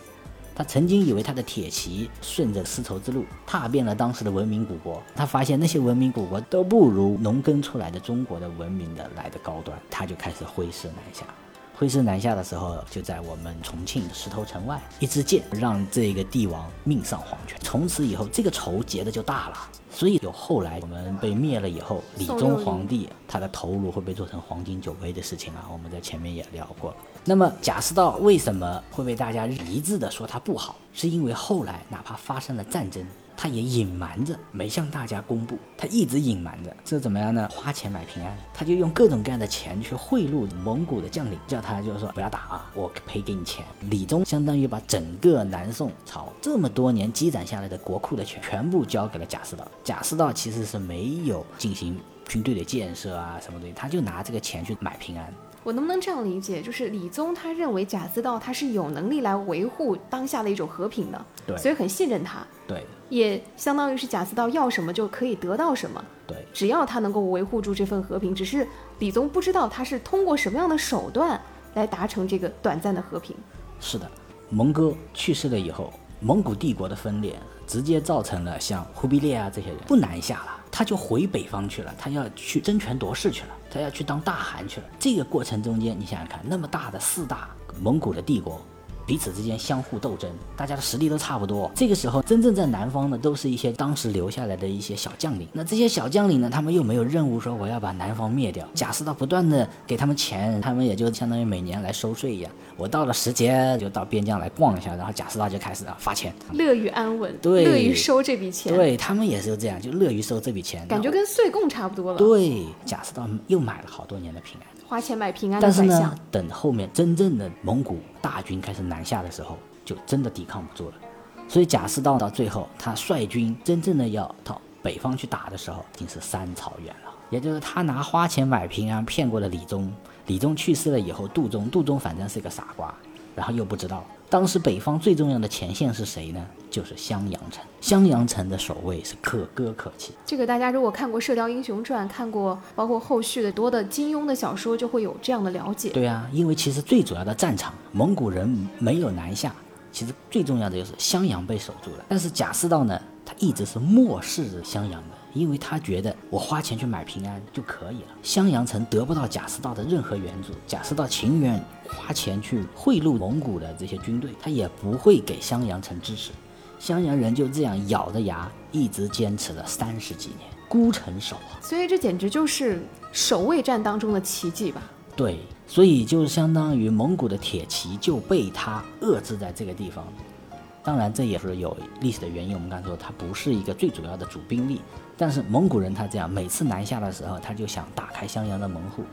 他曾经以为他的铁骑顺着丝绸之路踏遍了当时的文明古国，他发现那些文明古国都不如农耕出来的中国的文明的来的高端，他就开始挥师南下。挥师南下的时候，就在我们重庆石头城外，一支箭让这个帝王命丧黄泉。从此以后，这个仇结的就大了。所以有后来我们被灭了以后，李宗皇帝他的头颅会被做成黄金酒杯的事情啊，我们在前面也聊过。那么贾似道为什么会被大家一致的说他不好？是因为后来哪怕发生了战争，他也隐瞒着没向大家公布，他一直隐瞒着，这怎么样呢？花钱买平安，他就用各种各样的钱去贿赂蒙古的将领，叫他就是说不要打啊，我赔给你钱。李宗相当于把整个南宋朝这么多年积攒下来的国库的钱全部交给了贾似道，贾似道其实是没有进行军队的建设啊什么东西，他就拿这个钱去买平安。我能不能这样理解，就是李宗他认为贾似道他是有能力来维护当下的一种和平的，对，所以很信任他，对，也相当于是贾似道要什么就可以得到什么，对，只要他能够维护住这份和平，只是李宗不知道他是通过什么样的手段来达成这个短暂的和平。是的，蒙哥去世了以后，蒙古帝国的分裂直接造成了像忽必烈啊这些人不南下了。他就回北方去了，他要去争权夺势去了，他要去当大汗去了。这个过程中间，你想想看，那么大的四大蒙古的帝国，彼此之间相互斗争，大家的实力都差不多。这个时候，真正在南方的都是一些当时留下来的一些小将领。那这些小将领呢，他们又没有任务说我要把南方灭掉。贾似道不断的给他们钱，他们也就相当于每年来收税一样。我到了时节就到边疆来逛一下，然后贾似道就开始啊发钱，乐于安稳，对乐于收这笔钱，对他们也是这样，就乐于收这笔钱，感觉跟岁贡差不多了。对贾似道又买了好多年的平安。花钱买平安的但是呢等后面真正的蒙古大军开始南下的时候，就真的抵抗不住了。所以贾似道到最后，他率军真正的要到北方去打的时候，已经是三草原了。也就是他拿花钱买平安骗过了李宗，李宗去世了以后，杜宗，杜宗反正是个傻瓜，然后又不知道当时北方最重要的前线是谁呢？就是襄阳城。襄阳城的守卫是可歌可泣。这个大家如果看过《射雕英雄传》，看过包括后续的多的金庸的小说，就会有这样的了解。对啊，因为其实最主要的战场，蒙古人没有南下，其实最重要的就是襄阳被守住了。但是贾似道呢，他一直是漠视襄阳的，因为他觉得我花钱去买平安就可以了。襄阳城得不到贾似道的任何援助，贾似道情愿花钱去贿赂蒙古的这些军队，他也不会给襄阳城支持。襄阳人就这样咬着牙一直坚持了三十几年，孤城守啊。所以这简直就是守卫战当中的奇迹吧。对，所以就相当于蒙古的铁骑就被他遏制在这个地方。当然，这也是有历史的原因。我们刚才说，它不是一个最主要的主兵力，但是蒙古人他这样每次南下的时候，他就想打开襄阳的门户，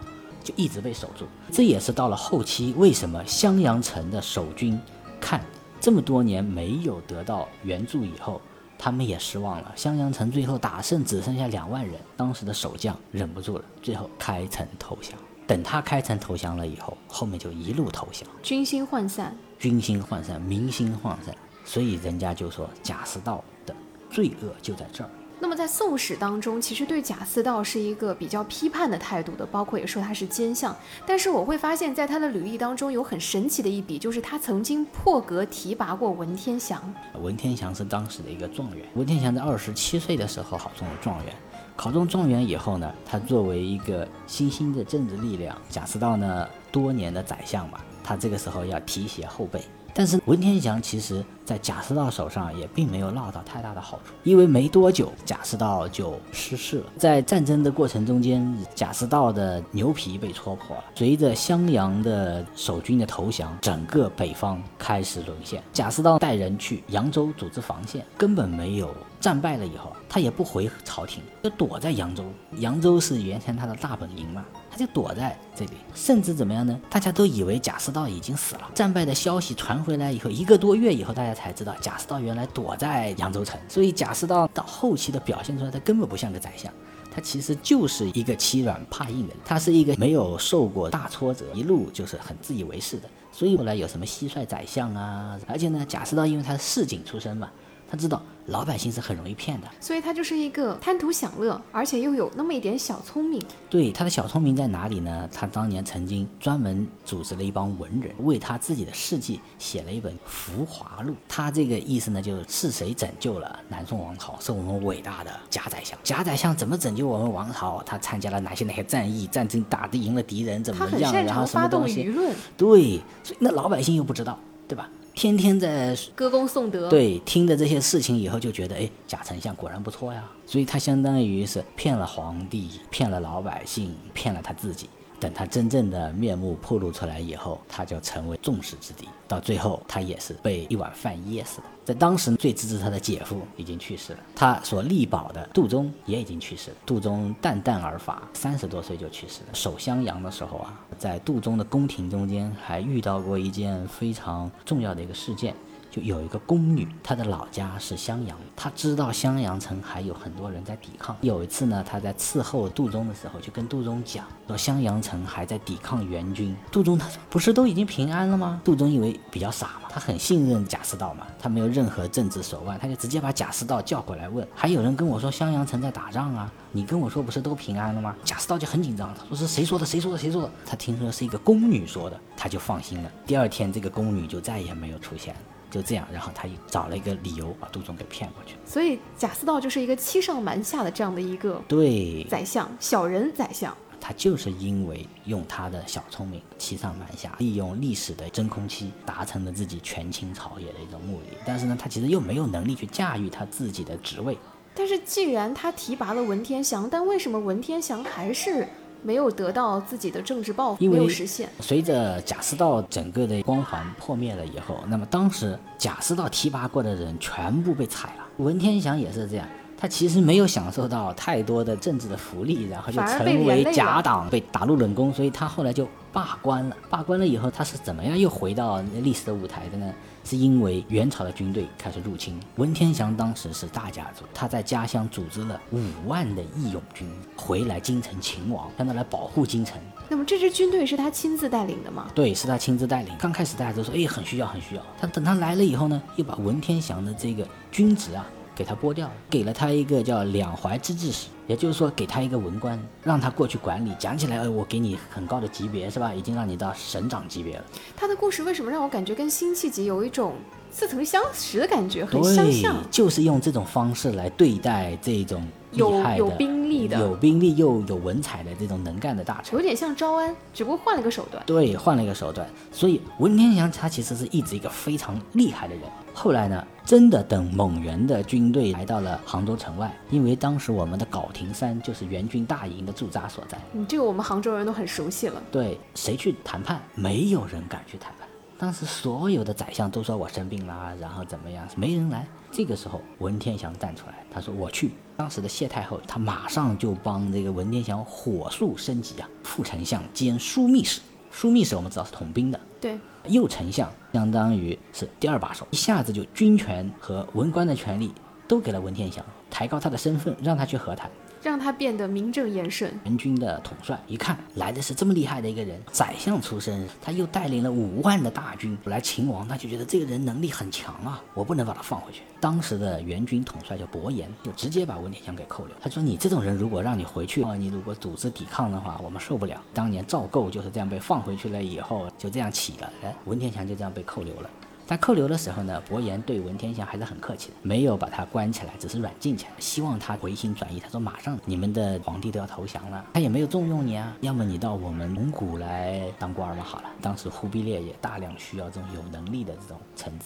就一直被守住。这也是到了后期，为什么襄阳城的守军看这么多年没有得到援助以后，他们也失望了。襄阳城最后打胜只剩下两万人，当时的守将忍不住了，最后开城投降。等他开城投降了以后，后面就一路投降，军心涣散，军心涣散，民心涣散，所以人家就说贾似道的罪恶就在这儿。那么在《宋史》当中，其实对贾似道是一个比较批判的态度的，包括也说他是奸相。但是我会发现，在他的履历当中有很神奇的一笔，就是他曾经破格提拔过文天祥。文天祥是当时的一个状元，文天祥在二十七岁的时候考中了状元。考中状元以后呢，他作为一个新兴的政治力量，贾似道呢多年的宰相嘛，他这个时候要提携后辈。但是文天祥其实在贾似道手上也并没有落到太大的好处，因为没多久贾似道就失势了。在战争的过程中间，贾似道的牛皮被戳破了。随着襄阳的守军的投降，整个北方开始沦陷。贾似道带人去扬州组织防线，根本没有战败了以后，他也不回朝廷，就躲在扬州。扬州是原先他的大本营嘛。就躲在这里，甚至怎么样呢？大家都以为贾似道已经死了。战败的消息传回来以后，一个多月以后，大家才知道贾似道原来躲在扬州城。所以贾似道到后期的表现出来，他根本不像个宰相，他其实就是一个欺软怕硬的人。他是一个没有受过大挫折，一路就是很自以为是的。所以后来有什么蟋蟀宰相啊，而且呢，贾似道因为他是市井出身嘛，他知道老百姓是很容易骗的。所以他就是一个贪图享乐，而且又有那么一点小聪明。对他的小聪明在哪里呢？他当年曾经专门组织了一帮文人，为他自己的事迹写了一本《浮华录》。他这个意思呢，就是是谁拯救了南宋王朝？是我们伟大的贾宰相。贾宰相怎么拯救我们王朝？他参加了哪些哪些战役？战争打得赢了敌人怎么样？然后什么东西？对，所以那老百姓又不知道，对吧？天天在歌功颂德。，对，听的这些事情以后就觉得，哎，贾丞相果然不错呀。所以他相当于是骗了皇帝，骗了老百姓，骗了他自己。等他真正的面目暴露出来以后，他就成为众矢之的。到最后，他也是被一碗饭噎死的。在当时最支持他的姐夫已经去世了，他所力保的杜宗也已经去世了。杜宗淡淡而发，三十多岁就去世了。守襄阳的时候啊，在杜宗的宫廷中间还遇到过一件非常重要的一个事件。就有一个宫女，她的老家是襄阳，她知道襄阳城还有很多人在抵抗。有一次呢，她在伺候杜宗的时候，就跟杜宗讲说襄阳城还在抵抗援军。杜宗他说不是都已经平安了吗？杜宗因为比较傻嘛，他很信任贾似道嘛，他没有任何政治手腕，他就直接把贾似道叫过来问，还有人跟我说襄阳城在打仗啊，你跟我说不是都平安了吗？贾似道就很紧张，他说是谁说的？谁说的？谁说的？他听说是一个宫女说的，他就放心了。第二天这个宫女就再也没有出现了。就这样，然后他又找了一个理由把杜仲给骗过去。所以贾似道就是一个欺上瞒下的这样的一个对，宰相，小人宰相。他他就是因为用他的小聪明，欺上瞒下，利用历史的真空期，达成了自己权倾朝野的一种目的。但是呢，他其实又没有能力去驾驭他自己的职位。但是既然他提拔了文天祥，但为什么文天祥还是？没有得到自己的政治抱负，没有实现。随着贾似道整个的光环破灭了以后，那么当时贾似道提拔过的人全部被踩了。文天祥也是这样，他其实没有享受到太多的政治的福利，然后就成为假党，被打入冷宫，所以他后来就罢官了。罢官了以后，他是怎么样又回到历史的舞台的呢？是因为元朝的军队开始入侵，文天祥当时是大家族，他在家乡组织了五万的义勇军回来京城勤王，让他来保护京城。那么这支军队是他亲自带领的吗？对，是他亲自带领。刚开始大家都说，哎，很需要，很需要。他等他来了以后呢，又把文天祥的这个军职啊。给他剥掉了，给了他一个叫两淮知制使，也就是说给他一个文官，让他过去管理。讲起来，呃，我给你很高的级别，是吧？已经让你到省长级别了。他的故事为什么让我感觉跟辛弃疾有一种似曾相识的感觉，很相像？就是用这种方式来对待这种。有有兵力的，有兵力又有文采的这种能干的大臣，有点像招安，只不过换了个手段。对，换了一个手段。所以文天祥他其实是一直一个非常厉害的人。后来呢，真的等蒙元的军队来到了杭州城外，因为当时我们的皋亭山就是元军大营的驻扎所在。嗯，这个我们杭州人都很熟悉了。对，谁去谈判？没有人敢去谈判。当时所有的宰相都说我生病了，然后怎么样？没人来。这个时候，文天祥站出来，他说：“我去。”当时的谢太后，他马上就帮这个文天祥火速升级啊，副丞相兼枢密使。枢密使我们知道是统兵的，对。右丞相相当于是第二把手，一下子就军权和文官的权力都给了文天祥，抬高他的身份，让他去和谈。让他变得名正言顺。元军的统帅一看来的是这么厉害的一个人，宰相出身，他又带领了五万的大军来秦王，他就觉得这个人能力很强啊，我不能把他放回去。当时的元军统帅叫伯颜，就直接把文天祥给扣留。他说：“你这种人，如果让你回去啊，你如果组织抵抗的话，我们受不了。”当年赵构就是这样被放回去了以后，就这样起了，哎，文天祥就这样被扣留了。在扣留的时候呢，伯颜对文天祥还是很客气的，没有把他关起来，只是软禁起来，希望他回心转意。他说：“马上你们的皇帝都要投降了，他也没有重用你啊，要么你到我们蒙古来当官嘛。”好了，当时忽必烈也大量需要这种有能力的这种臣子，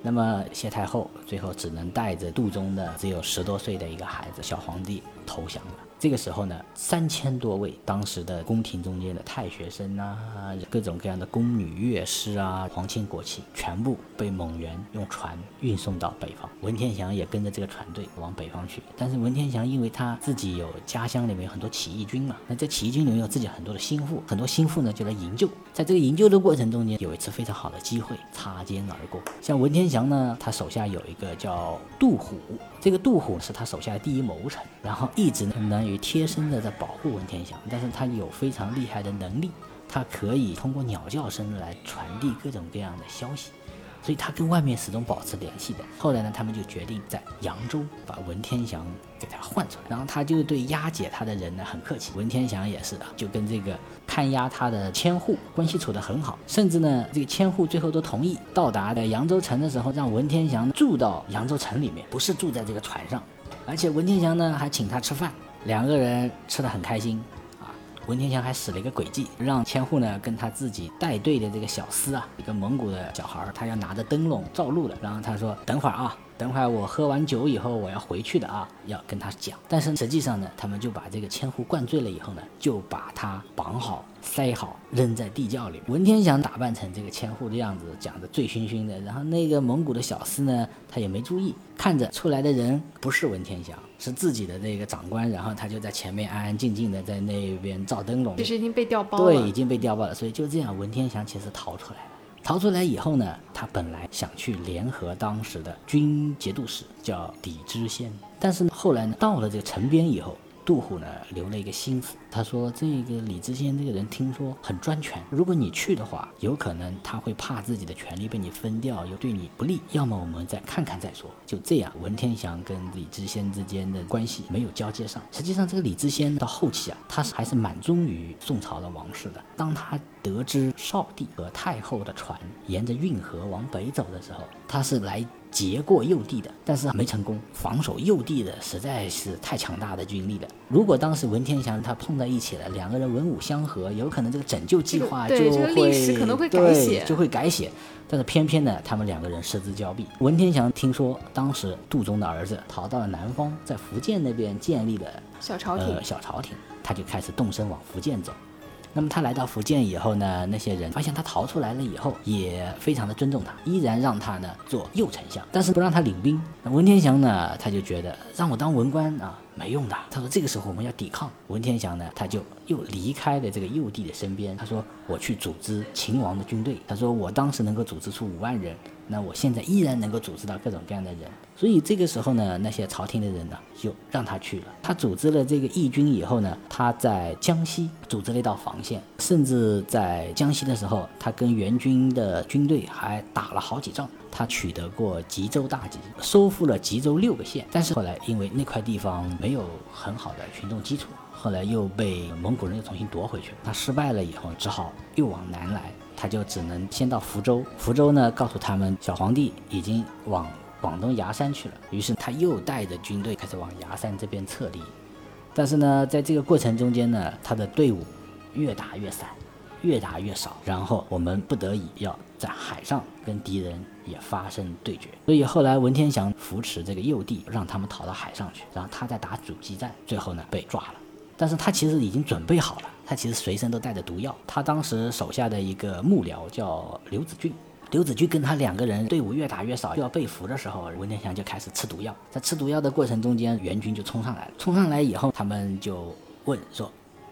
那么谢太后最后只能带着肚中的只有十多岁的一个孩子小皇帝投降了。这个时候呢，三千多位当时的宫廷中间的太学生啊，各种各样的宫女、乐师啊，皇亲国戚，全部被蒙元用船运送到北方。文天祥也跟着这个船队往北方去。但是文天祥因为他自己有家乡里面有很多起义军嘛，那在起义军里面有自己很多的心腹，很多心腹呢就来营救。在这个营救的过程中间，有一次非常好的机会擦肩而过。像文天祥呢，他手下有一个叫杜虎，这个杜虎是他手下的第一谋臣，然后一直呢。于贴身的在保护文天祥，但是他有非常厉害的能力，他可以通过鸟叫声来传递各种各样的消息，所以他跟外面始终保持联系的。后来呢，他们就决定在扬州把文天祥给他换出来，然后他就对押解他的人呢很客气。文天祥也是的，就跟这个看押他的千户关系处得很好，甚至呢，这个千户最后都同意到达的扬州城的时候，让文天祥住到扬州城里面，不是住在这个船上，而且文天祥呢还请他吃饭。两个人吃的很开心，啊，文天祥还使了一个诡计，让千户呢跟他自己带队的这个小厮啊，一个蒙古的小孩，他要拿着灯笼照路的，然后他说等会儿啊。等会儿我喝完酒以后，我要回去的啊，要跟他讲。但是实际上呢，他们就把这个千户灌醉了以后呢，就把他绑好、塞好，扔在地窖里。文天祥打扮成这个千户的样子，讲的醉醺醺的。然后那个蒙古的小厮呢，他也没注意，看着出来的人不是文天祥，是自己的那个长官。然后他就在前面安安静静的在那边照灯笼。其实已经被调包了。对，已经被调包了。所以就这样，文天祥其实逃出来了。逃出来以后呢，他本来想去联合当时的军节度使，叫李知县，但是后来呢，到了这个城边以后。杜甫呢留了一个心思，他说：“这个李知县这个人听说很专权，如果你去的话，有可能他会怕自己的权力被你分掉，又对你不利。要么我们再看看再说。”就这样，文天祥跟李知县之间的关系没有交接上。实际上，这个李知县到后期啊，他是还是蛮忠于宋朝的王室的。当他得知少帝和太后的船沿着运河往北走的时候，他是来截过右地的，但是没成功。防守右地的实在是太强大的军力了。如果当时文天祥他碰在一起了，两个人文武相合，有可能这个拯救计划就会对这个历史可能会改写，就会改写。但是偏偏呢，他们两个人失之交臂。文天祥听说当时杜宗的儿子逃到了南方，在福建那边建立了小朝廷，小朝廷，他就开始动身往福建走。那么他来到福建以后呢，那些人发现他逃出来了以后，也非常的尊重他，依然让他呢做右丞相，但是不让他领兵。文天祥呢，他就觉得让我当文官啊没用的。他说这个时候我们要抵抗。文天祥呢，他就又离开了这个右帝的身边。他说我去组织秦王的军队。他说我当时能够组织出五万人。那我现在依然能够组织到各种各样的人，所以这个时候呢，那些朝廷的人呢，就让他去了。他组织了这个义军以后呢，他在江西组织了一道防线，甚至在江西的时候，他跟元军的军队还打了好几仗。他取得过吉州大捷，收复了吉州六个县。但是后来因为那块地方没有很好的群众基础，后来又被蒙古人又重新夺回去。他失败了以后，只好又往南来。他就只能先到福州，福州呢告诉他们小皇帝已经往广东崖山去了，于是他又带着军队开始往崖山这边撤离。但是呢，在这个过程中间呢，他的队伍越打越散，越打越少，然后我们不得已要在海上跟敌人也发生对决。所以后来文天祥扶持这个右帝，让他们逃到海上去，然后他再打阻击战，最后呢被抓了。但是他其实已经准备好了。他其实随身都带着毒药。他当时手下的一个幕僚叫刘子俊，刘子俊跟他两个人队伍越打越少，就要被俘的时候，文天祥就开始吃毒药。在吃毒药的过程中间，援军就冲上来了。冲上来以后，他们就问说。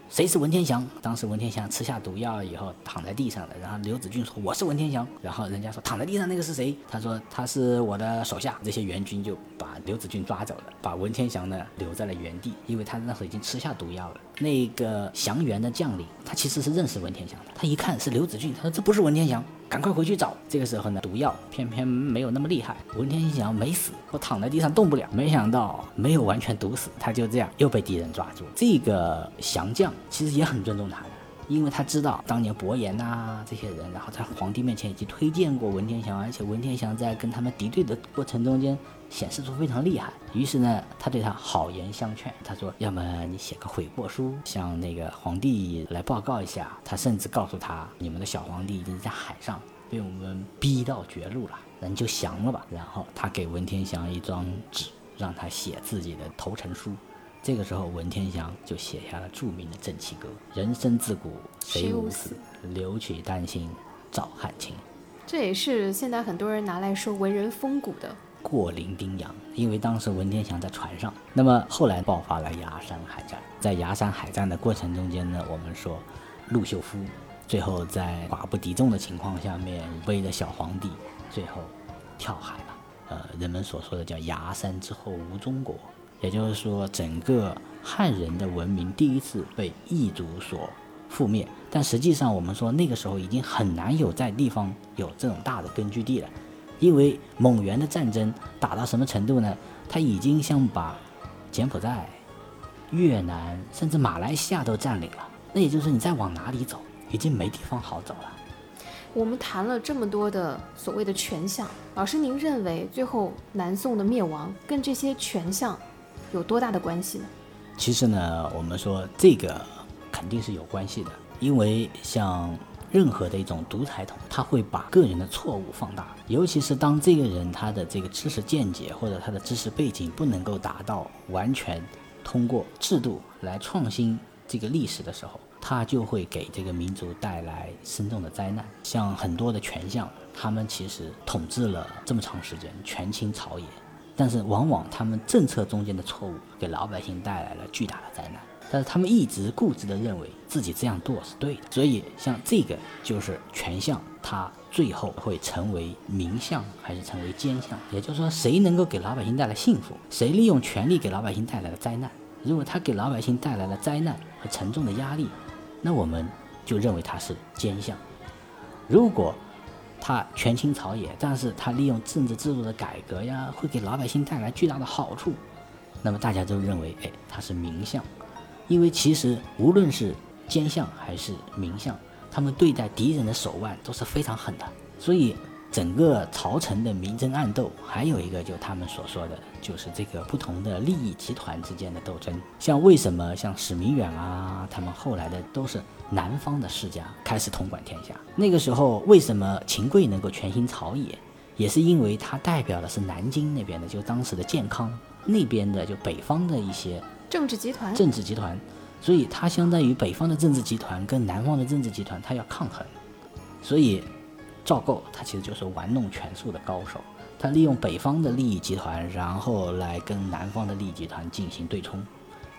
谁是文天祥？当时文天祥吃下毒药以后躺在地上了，然后刘子俊说我是文天祥，然后人家说躺在地上那个是谁？他说他是我的手下。这些援军就把刘子俊抓走了，把文天祥呢留在了原地，因为他那时候已经吃下毒药了。那个降元的将领他其实是认识文天祥的，他一看是刘子俊，他说这不是文天祥。赶快回去找。这个时候呢，毒药偏偏没有那么厉害。文天祥没死，我躺在地上动不了。没想到没有完全毒死，他就这样又被敌人抓住。这个降将其实也很尊重他的，因为他知道当年伯颜呐这些人，然后在皇帝面前已经推荐过文天祥，而且文天祥在跟他们敌对的过程中间。显示出非常厉害，于是呢，他对他好言相劝。他说：“要么你写个悔过书，向那个皇帝来报告一下。”他甚至告诉他：“你们的小皇帝已经在海上被我们逼到绝路了，那你就降了吧。”然后他给文天祥一张纸，让他写自己的投诚书。这个时候，文天祥就写下了著名的《正气歌》：“人生自古谁无死，留取丹心照汗青。”这也是现在很多人拿来说文人风骨的。过零丁洋，因为当时文天祥在船上。那么后来爆发了崖山海战，在崖山海战的过程中间呢，我们说陆秀夫最后在寡不敌众的情况下面，背着小皇帝最后跳海了。呃，人们所说的叫崖山之后无中国，也就是说整个汉人的文明第一次被异族所覆灭。但实际上我们说那个时候已经很难有在地方有这种大的根据地了。因为蒙元的战争打到什么程度呢？他已经像把柬埔寨、越南甚至马来西亚都占领了。那也就是说，你再往哪里走，已经没地方好走了。我们谈了这么多的所谓的权相，老师，您认为最后南宋的灭亡跟这些权相有多大的关系呢？其实呢，我们说这个肯定是有关系的，因为像。任何的一种独裁统治，他会把个人的错误放大，尤其是当这个人他的这个知识见解或者他的知识背景不能够达到完全通过制度来创新这个历史的时候，他就会给这个民族带来深重的灾难。像很多的权相，他们其实统治了这么长时间，权倾朝野，但是往往他们政策中间的错误给老百姓带来了巨大的灾难。但是他们一直固执地认为自己这样做是对的，所以像这个就是权相，他最后会成为名相还是成为奸相？也就是说，谁能够给老百姓带来幸福，谁利用权力给老百姓带来了灾难？如果他给老百姓带来了灾难和沉重的压力，那我们就认为他是奸相；如果他权倾朝野，但是他利用政治制度的改革呀，会给老百姓带来巨大的好处，那么大家都认为，哎，他是名相。因为其实无论是奸相还是明相，他们对待敌人的手腕都是非常狠的。所以整个朝臣的明争暗斗，还有一个就他们所说的，就是这个不同的利益集团之间的斗争。像为什么像史弥远啊，他们后来的都是南方的世家开始统管天下。那个时候为什么秦桧能够权倾朝野，也是因为他代表的是南京那边的，就当时的健康那边的，就北方的一些政治集团。政治集团，所以它相当于北方的政治集团跟南方的政治集团，它要抗衡，所以。赵构他其实就是玩弄权术的高手，他利用北方的利益集团，然后来跟南方的利益集团进行对冲，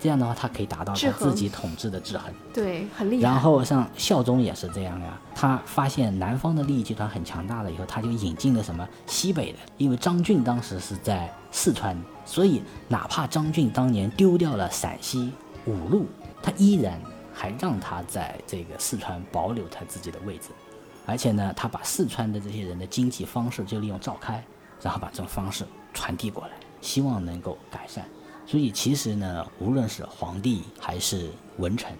这样的话他可以达到他自己统治的制衡。对，很厉害。然后像孝宗也是这样呀，他发现南方的利益集团很强大了以后，他就引进了什么西北的，因为张俊当时是在四川，所以哪怕张俊当年丢掉了陕西五路，他依然还让他在这个四川保留他自己的位置。而且呢，他把四川的这些人的经济方式就利用召开，然后把这种方式传递过来，希望能够改善。所以其实呢，无论是皇帝还是文臣，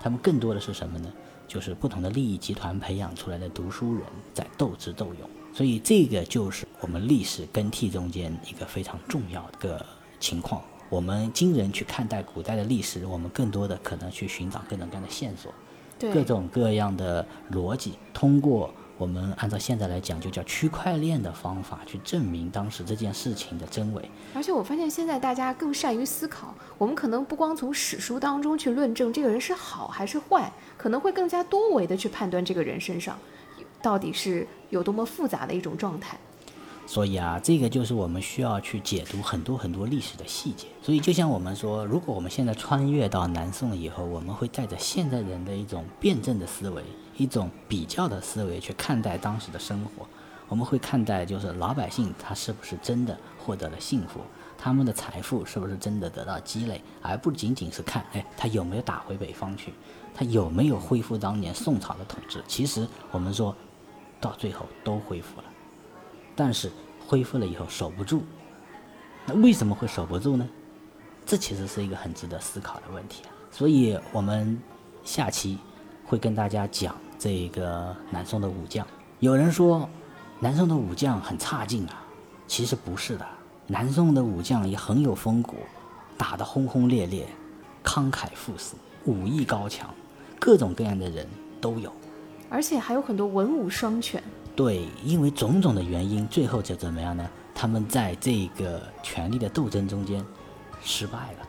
他们更多的是什么呢？就是不同的利益集团培养出来的读书人在斗智斗勇。所以这个就是我们历史更替中间一个非常重要的个情况。我们今人去看待古代的历史，我们更多的可能去寻找各种各样的线索。各种各样的逻辑，通过我们按照现在来讲，就叫区块链的方法去证明当时这件事情的真伪。而且我发现现在大家更善于思考，我们可能不光从史书当中去论证这个人是好还是坏，可能会更加多维的去判断这个人身上到底是有多么复杂的一种状态。所以啊，这个就是我们需要去解读很多很多历史的细节。所以，就像我们说，如果我们现在穿越到南宋以后，我们会带着现代人的一种辩证的思维、一种比较的思维去看待当时的生活。我们会看待，就是老百姓他是不是真的获得了幸福，他们的财富是不是真的得到积累，而不仅仅是看，哎，他有没有打回北方去，他有没有恢复当年宋朝的统治。其实我们说到最后都恢复了。但是恢复了以后守不住，那为什么会守不住呢？这其实是一个很值得思考的问题。所以我们下期会跟大家讲这个南宋的武将。有人说南宋的武将很差劲啊，其实不是的，南宋的武将也很有风骨，打得轰轰烈烈，慷慨赴死，武艺高强，各种各样的人都有，而且还有很多文武双全。对，因为种种的原因，最后就怎么样呢？他们在这个权力的斗争中间失败了，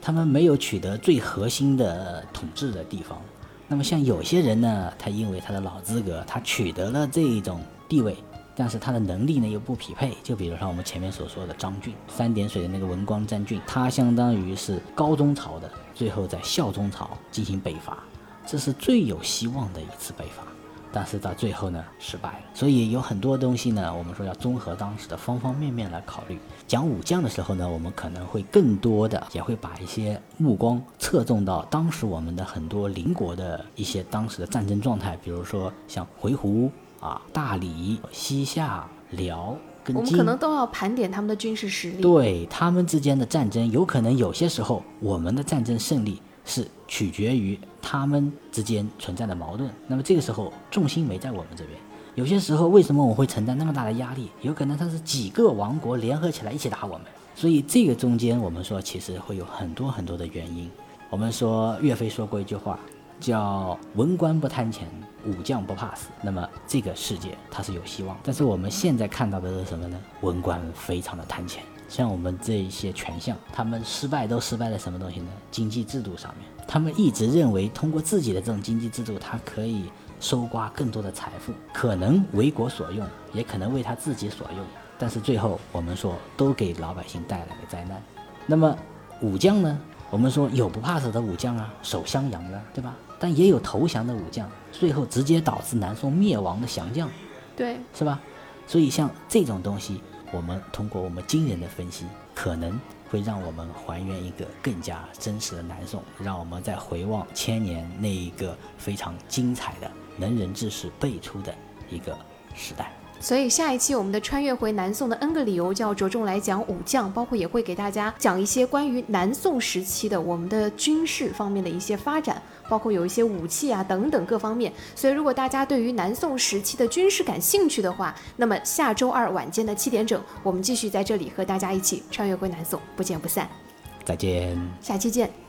他们没有取得最核心的统治的地方。那么像有些人呢，他因为他的老资格，他取得了这一种地位，但是他的能力呢又不匹配。就比如说我们前面所说的张俊，三点水的那个文光张俊，他相当于是高宗朝的，最后在孝宗朝进行北伐，这是最有希望的一次北伐。但是到最后呢，失败了。所以有很多东西呢，我们说要综合当时的方方面面来考虑。讲武将的时候呢，我们可能会更多的也会把一些目光侧重到当时我们的很多邻国的一些当时的战争状态，比如说像回鹘啊、大理、西夏、辽跟我们可能都要盘点他们的军事实力。对他们之间的战争，有可能有些时候我们的战争胜利。是取决于他们之间存在的矛盾。那么这个时候重心没在我们这边。有些时候为什么我会承担那么大的压力？有可能他是几个王国联合起来一起打我们。所以这个中间我们说其实会有很多很多的原因。我们说岳飞说过一句话，叫“文官不贪钱，武将不怕死”。那么这个世界它是有希望。但是我们现在看到的是什么呢？文官非常的贪钱。像我们这一些权相，他们失败都失败在什么东西呢？经济制度上面，他们一直认为通过自己的这种经济制度，他可以收刮更多的财富，可能为国所用，也可能为他自己所用。但是最后我们说，都给老百姓带来了灾难。那么武将呢？我们说有不怕死的武将啊，守襄阳的，对吧？但也有投降的武将，最后直接导致南宋灭亡的降将，对，是吧？所以像这种东西。我们通过我们惊人的分析，可能会让我们还原一个更加真实的南宋，让我们再回望千年那一个非常精彩的能人志士辈出的一个时代。所以下一期我们的穿越回南宋的 N 个理由就要着重来讲武将，包括也会给大家讲一些关于南宋时期的我们的军事方面的一些发展，包括有一些武器啊等等各方面。所以如果大家对于南宋时期的军事感兴趣的话，那么下周二晚间的七点整，我们继续在这里和大家一起穿越回南宋，不见不散。再见。下期见。